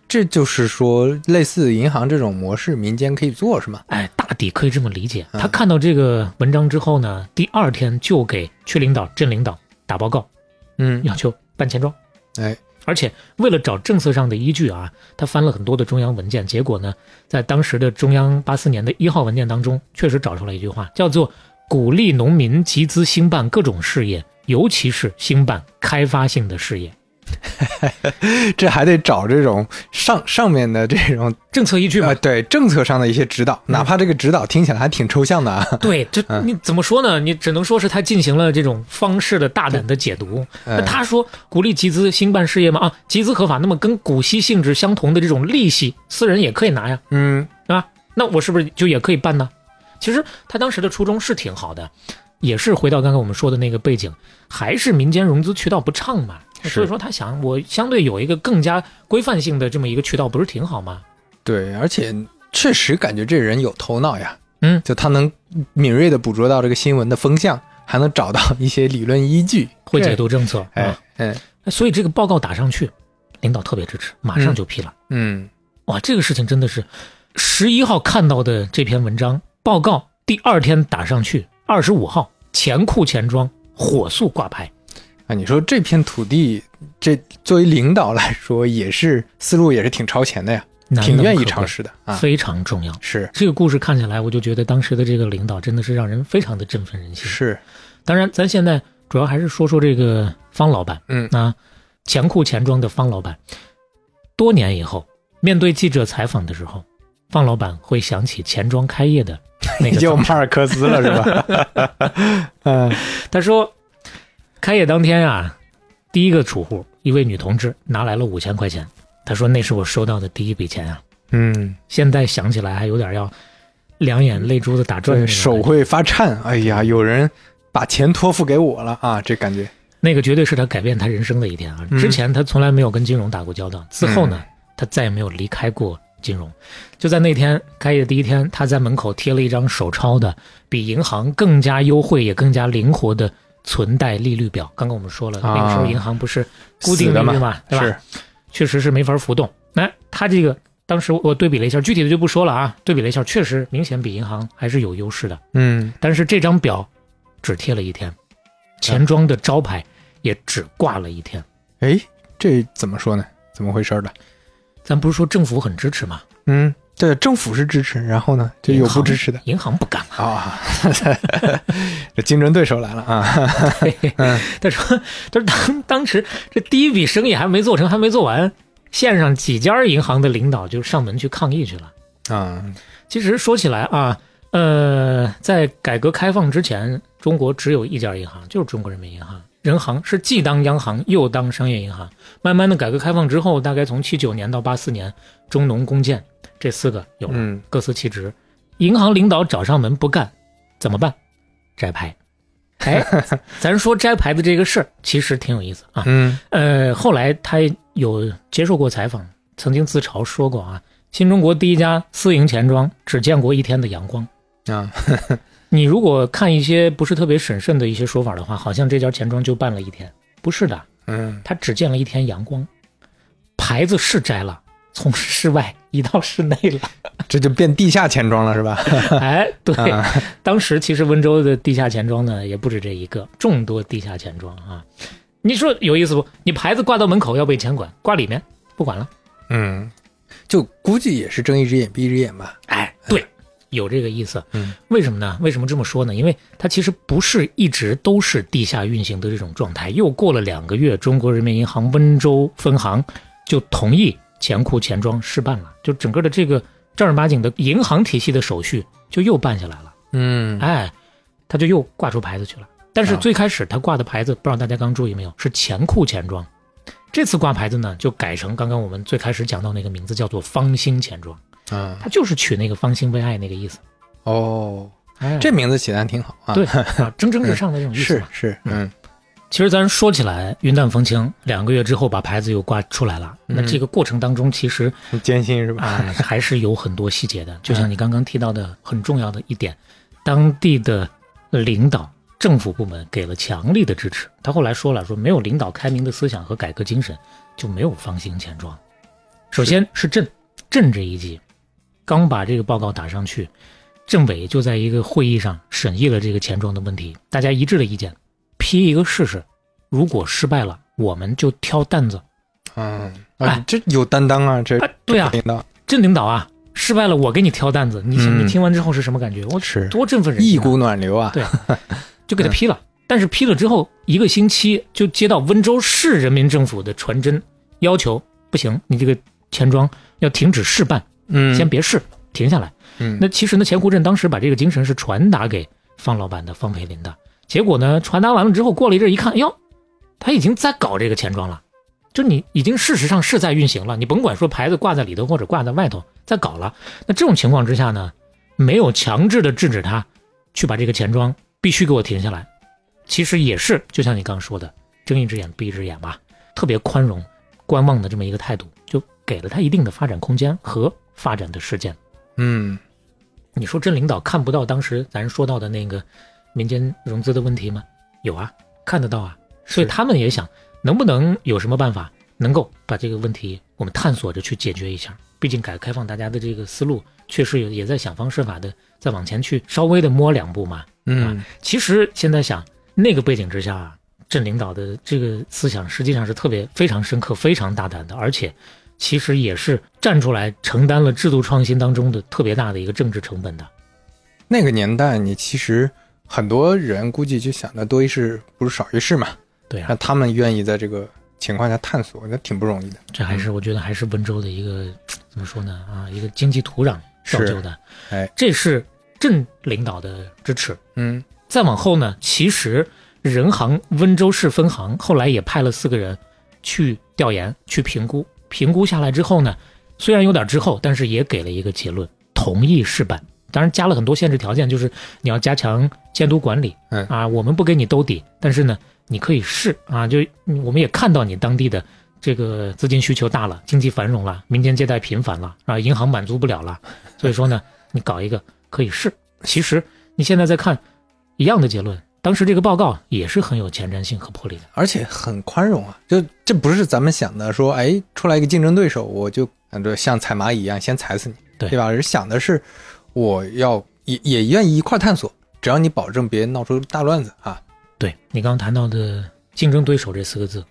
这就是说，类似银行这种模式，民间可以做是吗？哎，大抵可以这么理解。嗯他看到这个文章之后呢，第二天就给区领导、镇领导打报告，嗯，要求办钱庄。哎，而且为了找政策上的依据啊，他翻了很多的中央文件，结果呢，在当时的中央八四年的一号文件当中，确实找出来一句话，叫做“鼓励农民集资兴办各种事业，尤其是兴办开发性的事业 这还得找这种上上面的这种”，政策依据嘛呃，。对政策上的一些指导，哪怕这个指导听起来还挺抽象的啊。对，这嗯你怎么说呢？你只能说是他进行了这种方式的大胆的解读。那哎他说鼓励集资兴办事业嘛，啊，集资合法，那么跟股息性质相同的这种利息，私人也可以拿呀。嗯那我是不是就也可以办呢？其实他当时的初衷是挺好的，也是回到刚刚我们说的那个背景，还是民间融资渠道不畅嘛。是所以说他想，我相对有一个更加规范性的这么一个渠道，不是挺好吗？对，而且确实感觉这人有头脑呀。嗯就他能敏锐的捕捉到这个新闻的风向，还能找到一些理论依据，会解读政策哎啊，嗯所以这个报告打上去，领导特别支持，马上就批了。嗯，哇，这个事情真的是十一号看到的这篇文章报告，第二天打上去，二十五号钱库钱庄火速挂牌。啊，你说这片土地，这作为领导来说，也是思路也是挺超前的呀，挺愿意尝试的啊。非常重要。是这个故事看起来，我就觉得当时的这个领导真的是让人非常的振奋人心。是，当然，咱现在主要还是说说这个方老板，嗯啊，钱库钱庄的方老板，多年以后面对记者采访的时候，方老板会想起钱庄开业的那个早 晨又马尔克斯了是吧？嗯他说，开业当天啊，第一个储户一位女同志拿来了五千块钱，她说那是我收到的第一笔钱啊，嗯，现在想起来还有点要两眼泪珠子打转手会发颤。哎呀，有人把钱托付给我了啊，这感觉。那个绝对是他改变他人生的一天啊！嗯之前他从来没有跟金融打过交道，之后呢，他再也没有离开过金融。就在那天开业第一天，他在门口贴了一张手抄的、比银行更加优惠也更加灵活的存贷利率表。刚刚我们说了，啊那个时候银行不是固定利率嘛，对吧？是，确实是没法浮动。那他这个当时我对比了一下，具体的就不说了啊，对比了一下，确实明显比银行还是有优势的。嗯，但是这张表只贴了一天，钱庄的招牌也只挂了一天。哎，这怎么说呢？怎么回事的？咱不是说政府很支持吗？嗯，对，政府是支持，然后呢，就有不支持的银行不干嘛。啊。这竞争对手来了啊！嗯他说，他说当当时这第一笔生意还没做成，还没做完，县上几家银行的领导就上门去抗议去了。啊，其实说起来啊，呃，在改革开放之前，中国只有一家银行，就是中国人民银行。人行是既当央行又当商业银行。慢慢的，改革开放之后，大概从七九年到八四年，中农工建这四个有了。嗯各司其职。银行领导找上门不干，怎么办？摘牌。哎，咱说摘牌的这个事儿，其实挺有意思啊。嗯呃，后来他有接受过采访，曾经自嘲说过啊，新中国第一家私营钱庄只见过一天的阳光。啊，你如果看一些不是特别审慎的一些说法的话，好像这家钱庄就办了一天，不是的，嗯他只见了一天阳光，牌子是摘了，从室外移到室内了。这就变地下钱庄了是吧？哎，对，啊当时其实温州的地下钱庄呢，也不止这一个，众多地下钱庄啊。你说有意思不？你牌子挂到门口要被钱管，挂里面不管了。嗯，就估计也是睁一只眼闭一只眼吧。哎，对，有这个意思。嗯，为什么呢？为什么这么说呢？因为它其实不是一直都是地下运行的这种状态。又过了两个月，中国人民银行温州分行就同意钱库钱庄试办了，就整个的这个正儿八经的银行体系的手续就又办下来了。嗯哎，他就又挂出牌子去了。但是啊最开始他挂的牌子，不知道大家刚注意没有，是钱库钱庄。这次挂牌子呢，就改成刚刚我们最开始讲到那个名字，叫做方兴钱庄。啊他就是取那个方兴未艾那个意思。哦，哎，这名字起的还挺好啊。对啊，蒸蒸日上的这种意思嘛。是是，嗯其实咱说起来，云淡风轻，两个月之后把牌子又挂出来了。那嗯这个过程当中，其实很艰辛是吧？啊、还是有很多细节的。就像你刚刚提到的很重要的一点，当地的领导政府部门给了强力的支持。他后来说了，说没有领导开明的思想和改革精神，就没有方兴钱庄。首先是朕，朕这一级，刚把这个报告打上去，政委就在一个会议上审议了这个钱庄的问题，大家一致的意见，批一个试试，如果失败了，我们就挑担子。嗯，哎啊，这有担当啊，这啊，对啊，领导真领导啊，失败了我给你挑担子，你你听完之后是什么感觉？我是多振奋人心啊！一股暖流啊，对就给他批了。但是批了之后一个星期，就接到温州市人民政府的传真，要求不行，你这个钱庄要停止试办，嗯，先别试，停下来。嗯，那其实呢，钱湖镇当时把这个精神是传达给方老板的方培林的。结果呢，传达完了之后，过了一阵一看，哟，他已经在搞这个钱庄了，就你已经事实上是在运行了，你甭管说牌子挂在里头或者挂在外头，在搞了。那这种情况之下呢，没有强制的制止他去把这个钱庄必须给我停下来，其实也是就像你刚刚说的，睁一只眼闭一只眼吧，特别宽容、观望的这么一个态度，就给了他一定的发展空间和发展的事件。嗯，你说镇领导看不到当时咱说到的那个民间融资的问题吗？有啊，看得到啊，所以他们也想能不能有什么办法能够把这个问题我们探索着去解决一下。毕竟改革开放，大家的这个思路确实也也在想方设法的再往前去稍微的摸两步嘛。嗯，其实现在想那个背景之下啊，镇领导的这个思想实际上是特别非常深刻、非常大胆的，而且其实也是站出来承担了制度创新当中的特别大的一个政治成本的。那个年代你其实很多人估计就想的多一事不如少一事嘛，对啊那，他们愿意在这个情况下探索，那挺不容易的。这还是我觉得还是温州的一个怎么说呢啊，一个经济土壤造就的。哎，这是镇领导的支持。嗯再往后呢，其实人行温州市分行后来也派了四个人去调研、去评估。评估下来之后呢，虽然有点滞后，但是也给了一个结论，同意试办。当然加了很多限制条件，就是你要加强监督管理，嗯啊，我们不给你兜底，但是呢，你可以试啊，就我们也看到你当地的这个资金需求大了，经济繁荣了，民间借贷频繁了，啊，银行满足不了了，所以说呢，你搞一个可以试。其实你现在再看，一样的结论，当时这个报告也是很有前瞻性和魄力的。而且很宽容啊，就这不是咱们想的说，哎，出来一个竞争对手，我就嗯，对，像踩蚂蚁一样先踩死你，对对吧？而想的是，我要也也愿意一块探索，只要你保证别闹出大乱子啊。对你刚刚谈到的竞争对手这四个字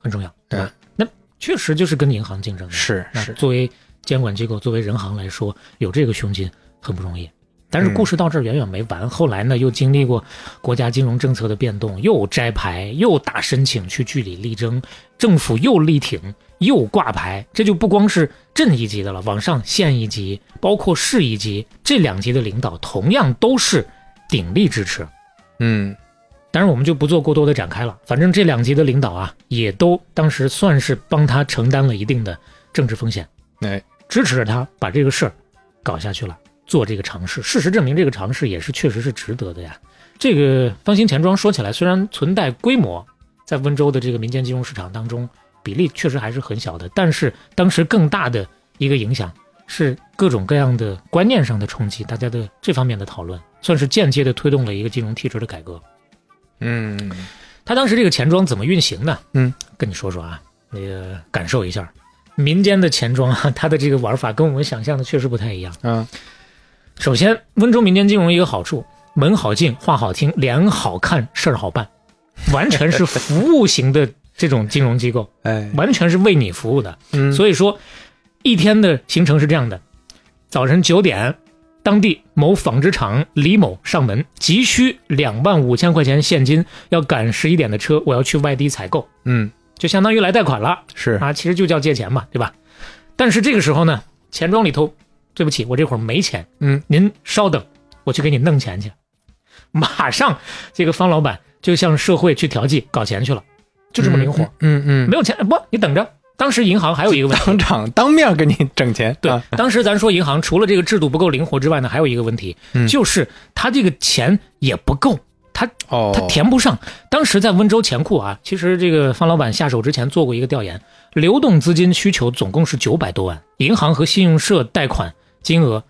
很重要，对吧？那确实就是跟银行竞争的。是是，作为监管机构，作为人行来说，有这个胸襟很不容易。但是嗯。故事到这儿远远没完，后来呢又经历过国家金融政策的变动，又摘牌，又打申请去据理力争，政府又力挺，又挂牌，这就不光是镇一级的了，往上县一级，包括市一级这两级的领导，同样都是鼎力支持。嗯。当然，我们就不做过多的展开了。反正这两级的领导啊，也都当时算是帮他承担了一定的政治风险，哎，支持着他把这个事儿搞下去了，做这个尝试。事实证明，这个尝试也是确实是值得的呀。这个方兴钱庄说起来虽然存在规模，在温州的这个民间金融市场当中比例确实还是很小的，但是当时更大的一个影响是各种各样的观念上的冲击，大家的这方面的讨论，算是间接的推动了一个金融体制的改革。嗯他当时这个钱庄怎么运行呢？嗯，跟你说说啊，那个感受一下，民间的钱庄啊，它的这个玩法跟我们想象的确实不太一样。啊首先，温州民间金融一个好处，门好进，话好听，脸好看，事儿好办，完全是服务型的这种金融机构，哎。完全是为你服务的。嗯，所以说，一天的行程是这样的：早晨九点，当地某纺织厂李某上门，急需两万五千块钱现金，要赶十一点的车，我要去外地采购，嗯。就相当于来贷款了。是。啊，其实就叫借钱嘛，对吧？但是这个时候呢，钱庄里头，对不起，我这会儿没钱，嗯，您稍等，我去给你弄钱去。马上，这个方老板就向社会去调剂搞钱去了，就这么灵活。嗯嗯，没有钱不，你等着。当时银行还有一个问题，当场当面给你整钱，对啊，当时咱说银行除了这个制度不够灵活之外呢，还有一个问题，嗯就是他这个钱也不够，他哦，他填不上。当时在温州钱库啊，其实这个方老板下手之前做过一个调研，流动资金需求总共是九百多万，银行和信用社贷款金额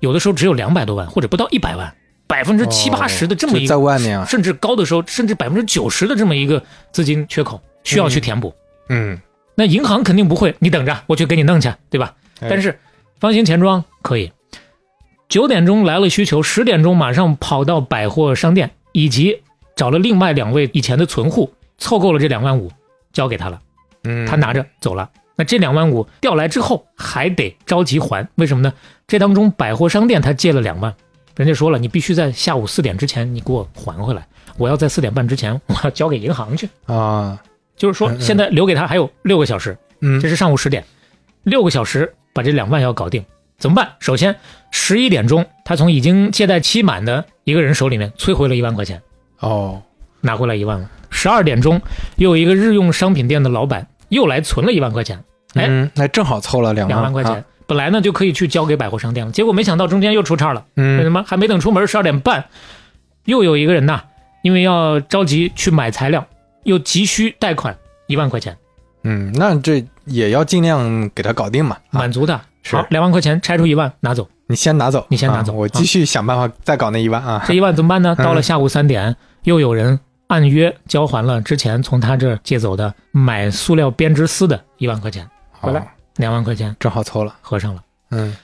有的时候只有两百多万或者不到一百万，百分之七八十的这么一哦在个，外面啊，甚至高的时候甚至百分之九十的这么一个资金缺口需要去填补。嗯，那银行肯定不会，你等着，我去给你弄去，对吧？哎但是方兴钱庄可以，九点钟来了需求，十点钟马上跑到百货商店，以及找了另外两位以前的存户，凑够了这两万五，交给他了，嗯，他拿着走了。那这两万五调来之后，还得着急还，为什么呢？这当中百货商店他借了两万，人家说了，你必须在下午四点之前你给我还回来，我要在四点半之前我要交给银行去。啊，就是说现在留给他还有六个小时，嗯这是上午十点，六个小时把这两万要搞定，怎么办？首先，十一点钟，他从已经借贷期满的一个人手里面催回了一万块钱，哦，拿回来一万了。十二点钟，又有一个日用商品店的老板又来存了一万块钱，哎嗯，那正好凑了两两万块钱啊，本来呢就可以去交给百货商店了，结果没想到中间又出岔了，为什嗯，么？还没等出门，十二点半，又有一个人呐，因为要着急去买材料，又急需贷款一万块钱。嗯，那这也要尽量给他搞定嘛，啊。满足他。是。好，两万块钱拆出一万拿走，你先拿走，你先拿走啊。我继续想办法再搞那一万啊，这一万怎么办呢？嗯。到了下午三点，又有人按约交还了之前从他这儿借走的买塑料编织丝的一万块钱，回来哦两万块钱正好凑了，合上了。嗯，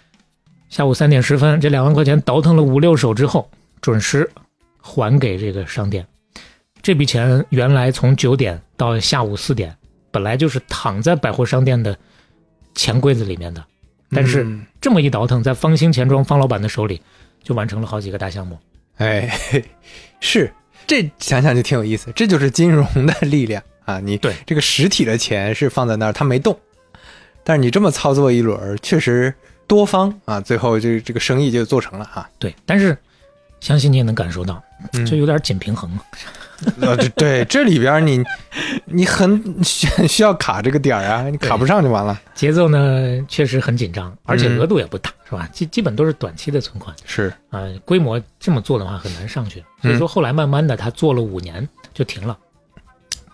下午三点十分，这两万块钱倒腾了五六手之后，准时还给这个商店。这笔钱原来从九点到下午四点，本来就是躺在百货商店的钱柜子里面的，但是嗯这么一倒腾，在方兴钱庄方老板的手里，就完成了好几个大项目。哎，是这想想就挺有意思，这就是金融的力量啊！你对这个实体的钱是放在那儿，它没动，但是你这么操作一轮儿，确实多方啊，最后这这个生意就做成了啊。对，但是相信你也能感受到，嗯这有点紧平衡。呃，这对这里边你你很需 需要卡这个点儿啊，你卡不上就完了。节奏呢确实很紧张，而且嗯额度也不大，是吧？基基本都是短期的存款是，啊、规模这么做的话很难上去。所嗯以说后来慢慢的他做了五年就停了，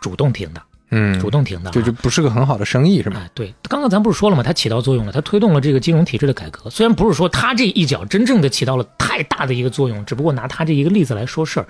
主动停的，嗯，主动停的、啊。就就不是个很好的生意是吧？哎，对，刚刚咱不是说了吗？它起到作用了，它推动了这个金融体制的改革。虽然不是说它这一脚真正的起到了太大的一个作用，只不过拿它这一个例子来说事儿，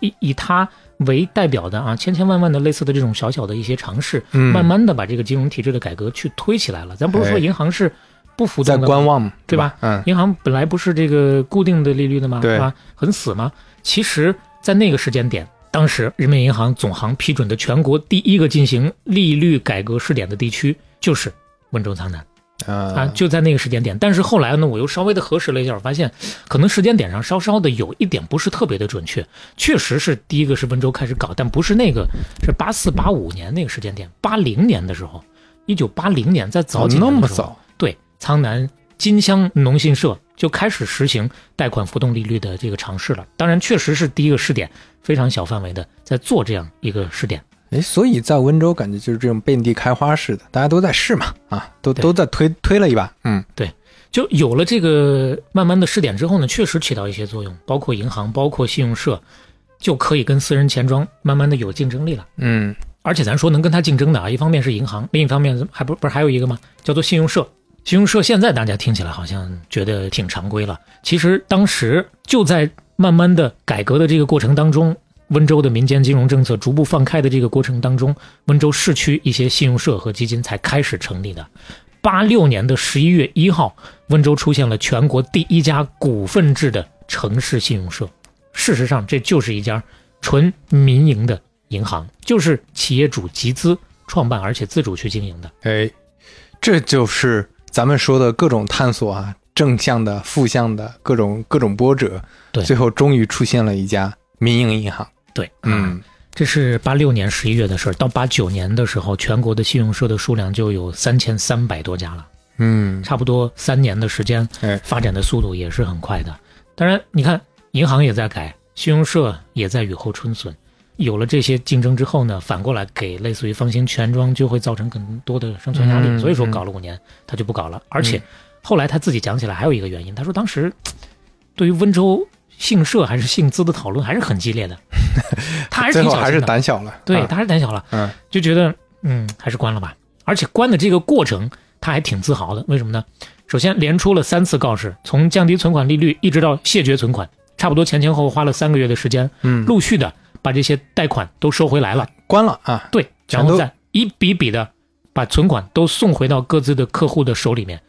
以以它为代表的啊，千千万万的类似的这种小小的一些尝试，嗯慢慢的把这个金融体制的改革去推起来了。咱不是说哎银行是不服在观望，对吧？嗯，银行本来不是这个固定的利率的吗？对吧，很死吗？其实，在那个时间点，当时人民银行总行批准的全国第一个进行利率改革试点的地区就是温州苍南啊，啊，就在那个时间点。但是后来呢，我又稍微的核实了一下，我发现可能时间点上稍稍的有一点不是特别的准确。确实是第一个是温州开始搞，但不是那个，是八四八五年那个时间点，八零年的时候，一九八零年在早几哦那年的时候么早，对，苍南金乡农信社就开始实行贷款浮动利率的这个尝试了。当然，确实是第一个试点，非常小范围的在做这样一个试点。哎，所以在温州感觉就是这种遍地开花似的，大家都在试嘛，啊，都对都在推推了一把，嗯对就有了这个慢慢的试点之后呢，确实起到一些作用，包括银行，包括信用社，就可以跟私人钱庄慢慢的有竞争力了。嗯而且咱说能跟他竞争的啊，一方面是银行，另一方面还不不是还有一个吗？叫做信用社。信用社现在大家听起来好像觉得挺常规了，其实当时就在慢慢的改革的这个过程当中，温州的民间金融政策逐步放开的这个过程当中，温州市区一些信用社和基金才开始成立的。八六年的十一月一号，温州出现了全国第一家股份制的城市信用社。事实上，这就是一家纯民营的银行，就是企业主集资创办，而且自主去经营的。哎，这就是咱们说的各种探索啊，正向的、负向的各种各种波折，对最后终于出现了一家民营银行，对，嗯，这是八六年十一月的事儿。到八九年的时候，全国的信用社的数量就有三千三百多家了，嗯，差不多三年的时间哎，发展的速度也是很快的。当然，你看银行也在改，信用社也在雨后春笋。有了这些竞争之后呢，反过来给类似于方兴全庄就会造成更多的生存压力，嗯所以说嗯搞了五年他就不搞了。而且后来他自己讲起来还有一个原因，他说当时对于温州姓社还是姓资的讨论还是很激烈的，他还是挺小心的，胆小了，对，啊他还是胆小了，嗯就觉得嗯还是关了吧。而且关的这个过程他还挺自豪的，为什么呢？首先连出了三次告示，从降低存款利率一直到谢绝存款，差不多前前后后花了三个月的时间，嗯，陆续的把这些贷款都收回来了。关了啊，对，然后再一笔笔的把存款都送回到各自的客户的手里面，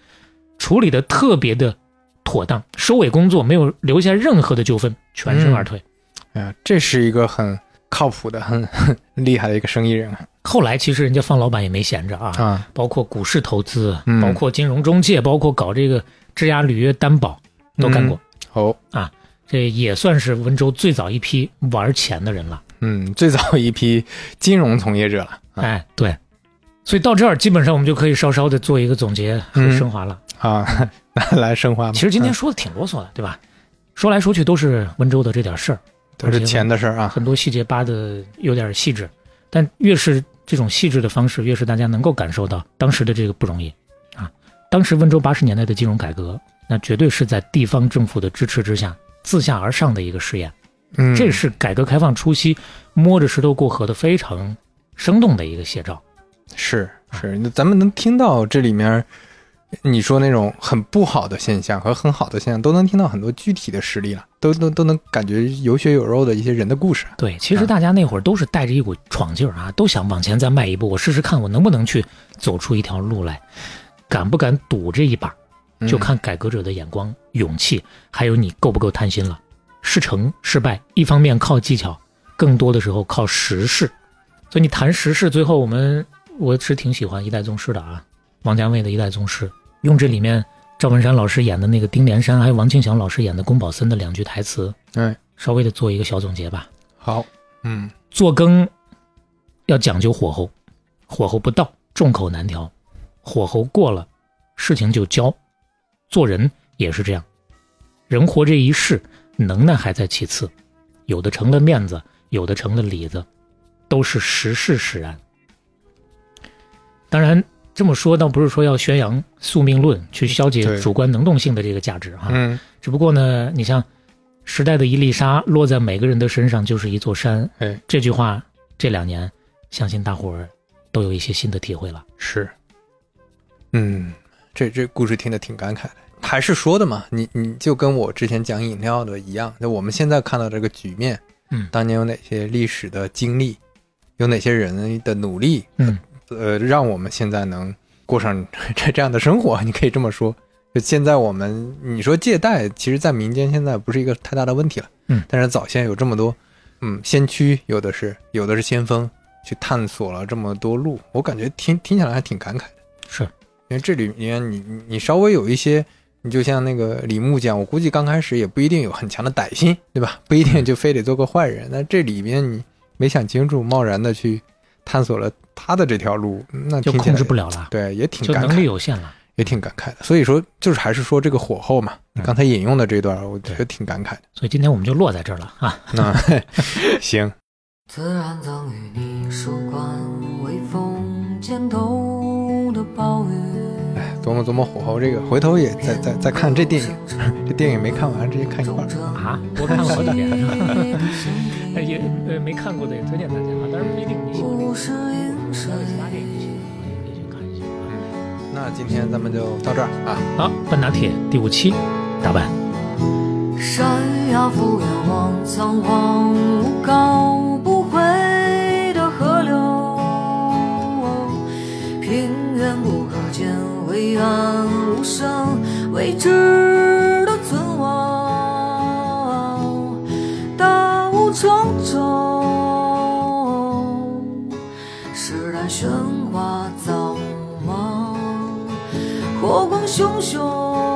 处理的特别的妥当，收尾工作没有留下任何的纠纷，全身而退。哎呀，这是一个很靠谱的、很很厉害的一个生意人啊后来其实人家方老板也没闲着啊，啊，包括股市投资，嗯包括金融中介，包括搞这个质押履约担保都干过。哦，这也算是温州最早一批玩钱的人了。嗯，最早一批金融从业者了啊哎，对，所以到这儿基本上我们就可以稍稍的做一个总结和嗯升华了。啊，来升华吧。其实今天嗯说的挺啰嗦的，对吧？说来说去都是温州的这点事儿，都是钱的事儿啊，很多细节扒的有点细致，但越是这种细致的方式，越是大家能够感受到当时的这个不容易啊。当时温州八十年代的金融改革，那绝对是在地方政府的支持之下自下而上的一个试验。嗯，这是改革开放初期摸着石头过河的非常生动的一个写照。是是，那咱们能听到这里面你说那种很不好的现象和很好的现象，都能听到很多具体的实例了，都都都能感觉有血有肉的一些人的故事。对，其实大家那会儿都是带着一股闯劲儿啊，都想往前再迈一步，我试试看我能不能去走出一条路来，敢不敢赌这一把，嗯就看改革者的眼光、勇气，还有你够不够贪心了。事成事败，一方面靠技巧，更多的时候靠实事。所以你谈实事，最后我们我是挺喜欢《一代宗师》的啊，王家卫的《一代宗师》，用这里面赵本山老师演的那个丁连山，还有王庆祥老师演的宫保森的两句台词，哎，稍微的做一个小总结吧。好，嗯做羹要讲究火候，火候不到，众口难调；火候过了，事情就焦。做人也是这样，人活这一世，能耐还在其次，有的成了面子，有的成了里子，都是时势使然。当然，这么说倒不是说要宣扬宿命论，去消解主观能动性的这个价值哈。嗯，只不过呢，你像时代的一粒沙落在每个人的身上就是一座山，哎，这句话这两年，相信大伙儿都有一些新的体会了。是，嗯，这这故事听得挺感慨的。还是说的嘛，你你就跟我之前讲饮料的一样，就我们现在看到这个局面，嗯当年有哪些历史的经历，有哪些人的努力，嗯，呃，让我们现在能过上 这这样的生活，你可以这么说。就现在我们你说借贷，其实，在民间现在不是一个太大的问题了，嗯，但是早先有这么多，嗯，先驱有的是，有的是先锋，去探索了这么多路，我感觉听听起来还挺感慨的。是，因为这里面你你你稍微有一些，你就像那个李牧讲，我估计刚开始也不一定有很强的歹心，对吧？不一定就非得做个坏人。那这里面你没想清楚，贸然的去探索了他的这条路，那就控制不了了，对，也挺就能力感慨，有限了。也挺感慨的。所以说，就是还是说这个火候嘛，你嗯刚才引用的这段，我觉得挺感慨的。所以今天我们就落在这儿了啊。那 行，自然赠予你曙光，微风肩头的暴雨。哎，琢磨琢磨火候这个，回头也再再再看这电影，这电影没看完，直接看一半儿。啊，我看了好几遍，遍也呃没看过的也推荐大家啊，当然不一定你喜欢这个，不是因水还有其他电影你喜欢的也可以去看一下啊。那今天咱们就到这儿啊。好，半打铁第五期，打板。山崖敷远望，苍黄无高灰暗无声，未知的存亡，大雾重重，时代喧哗早忙，火光熊熊。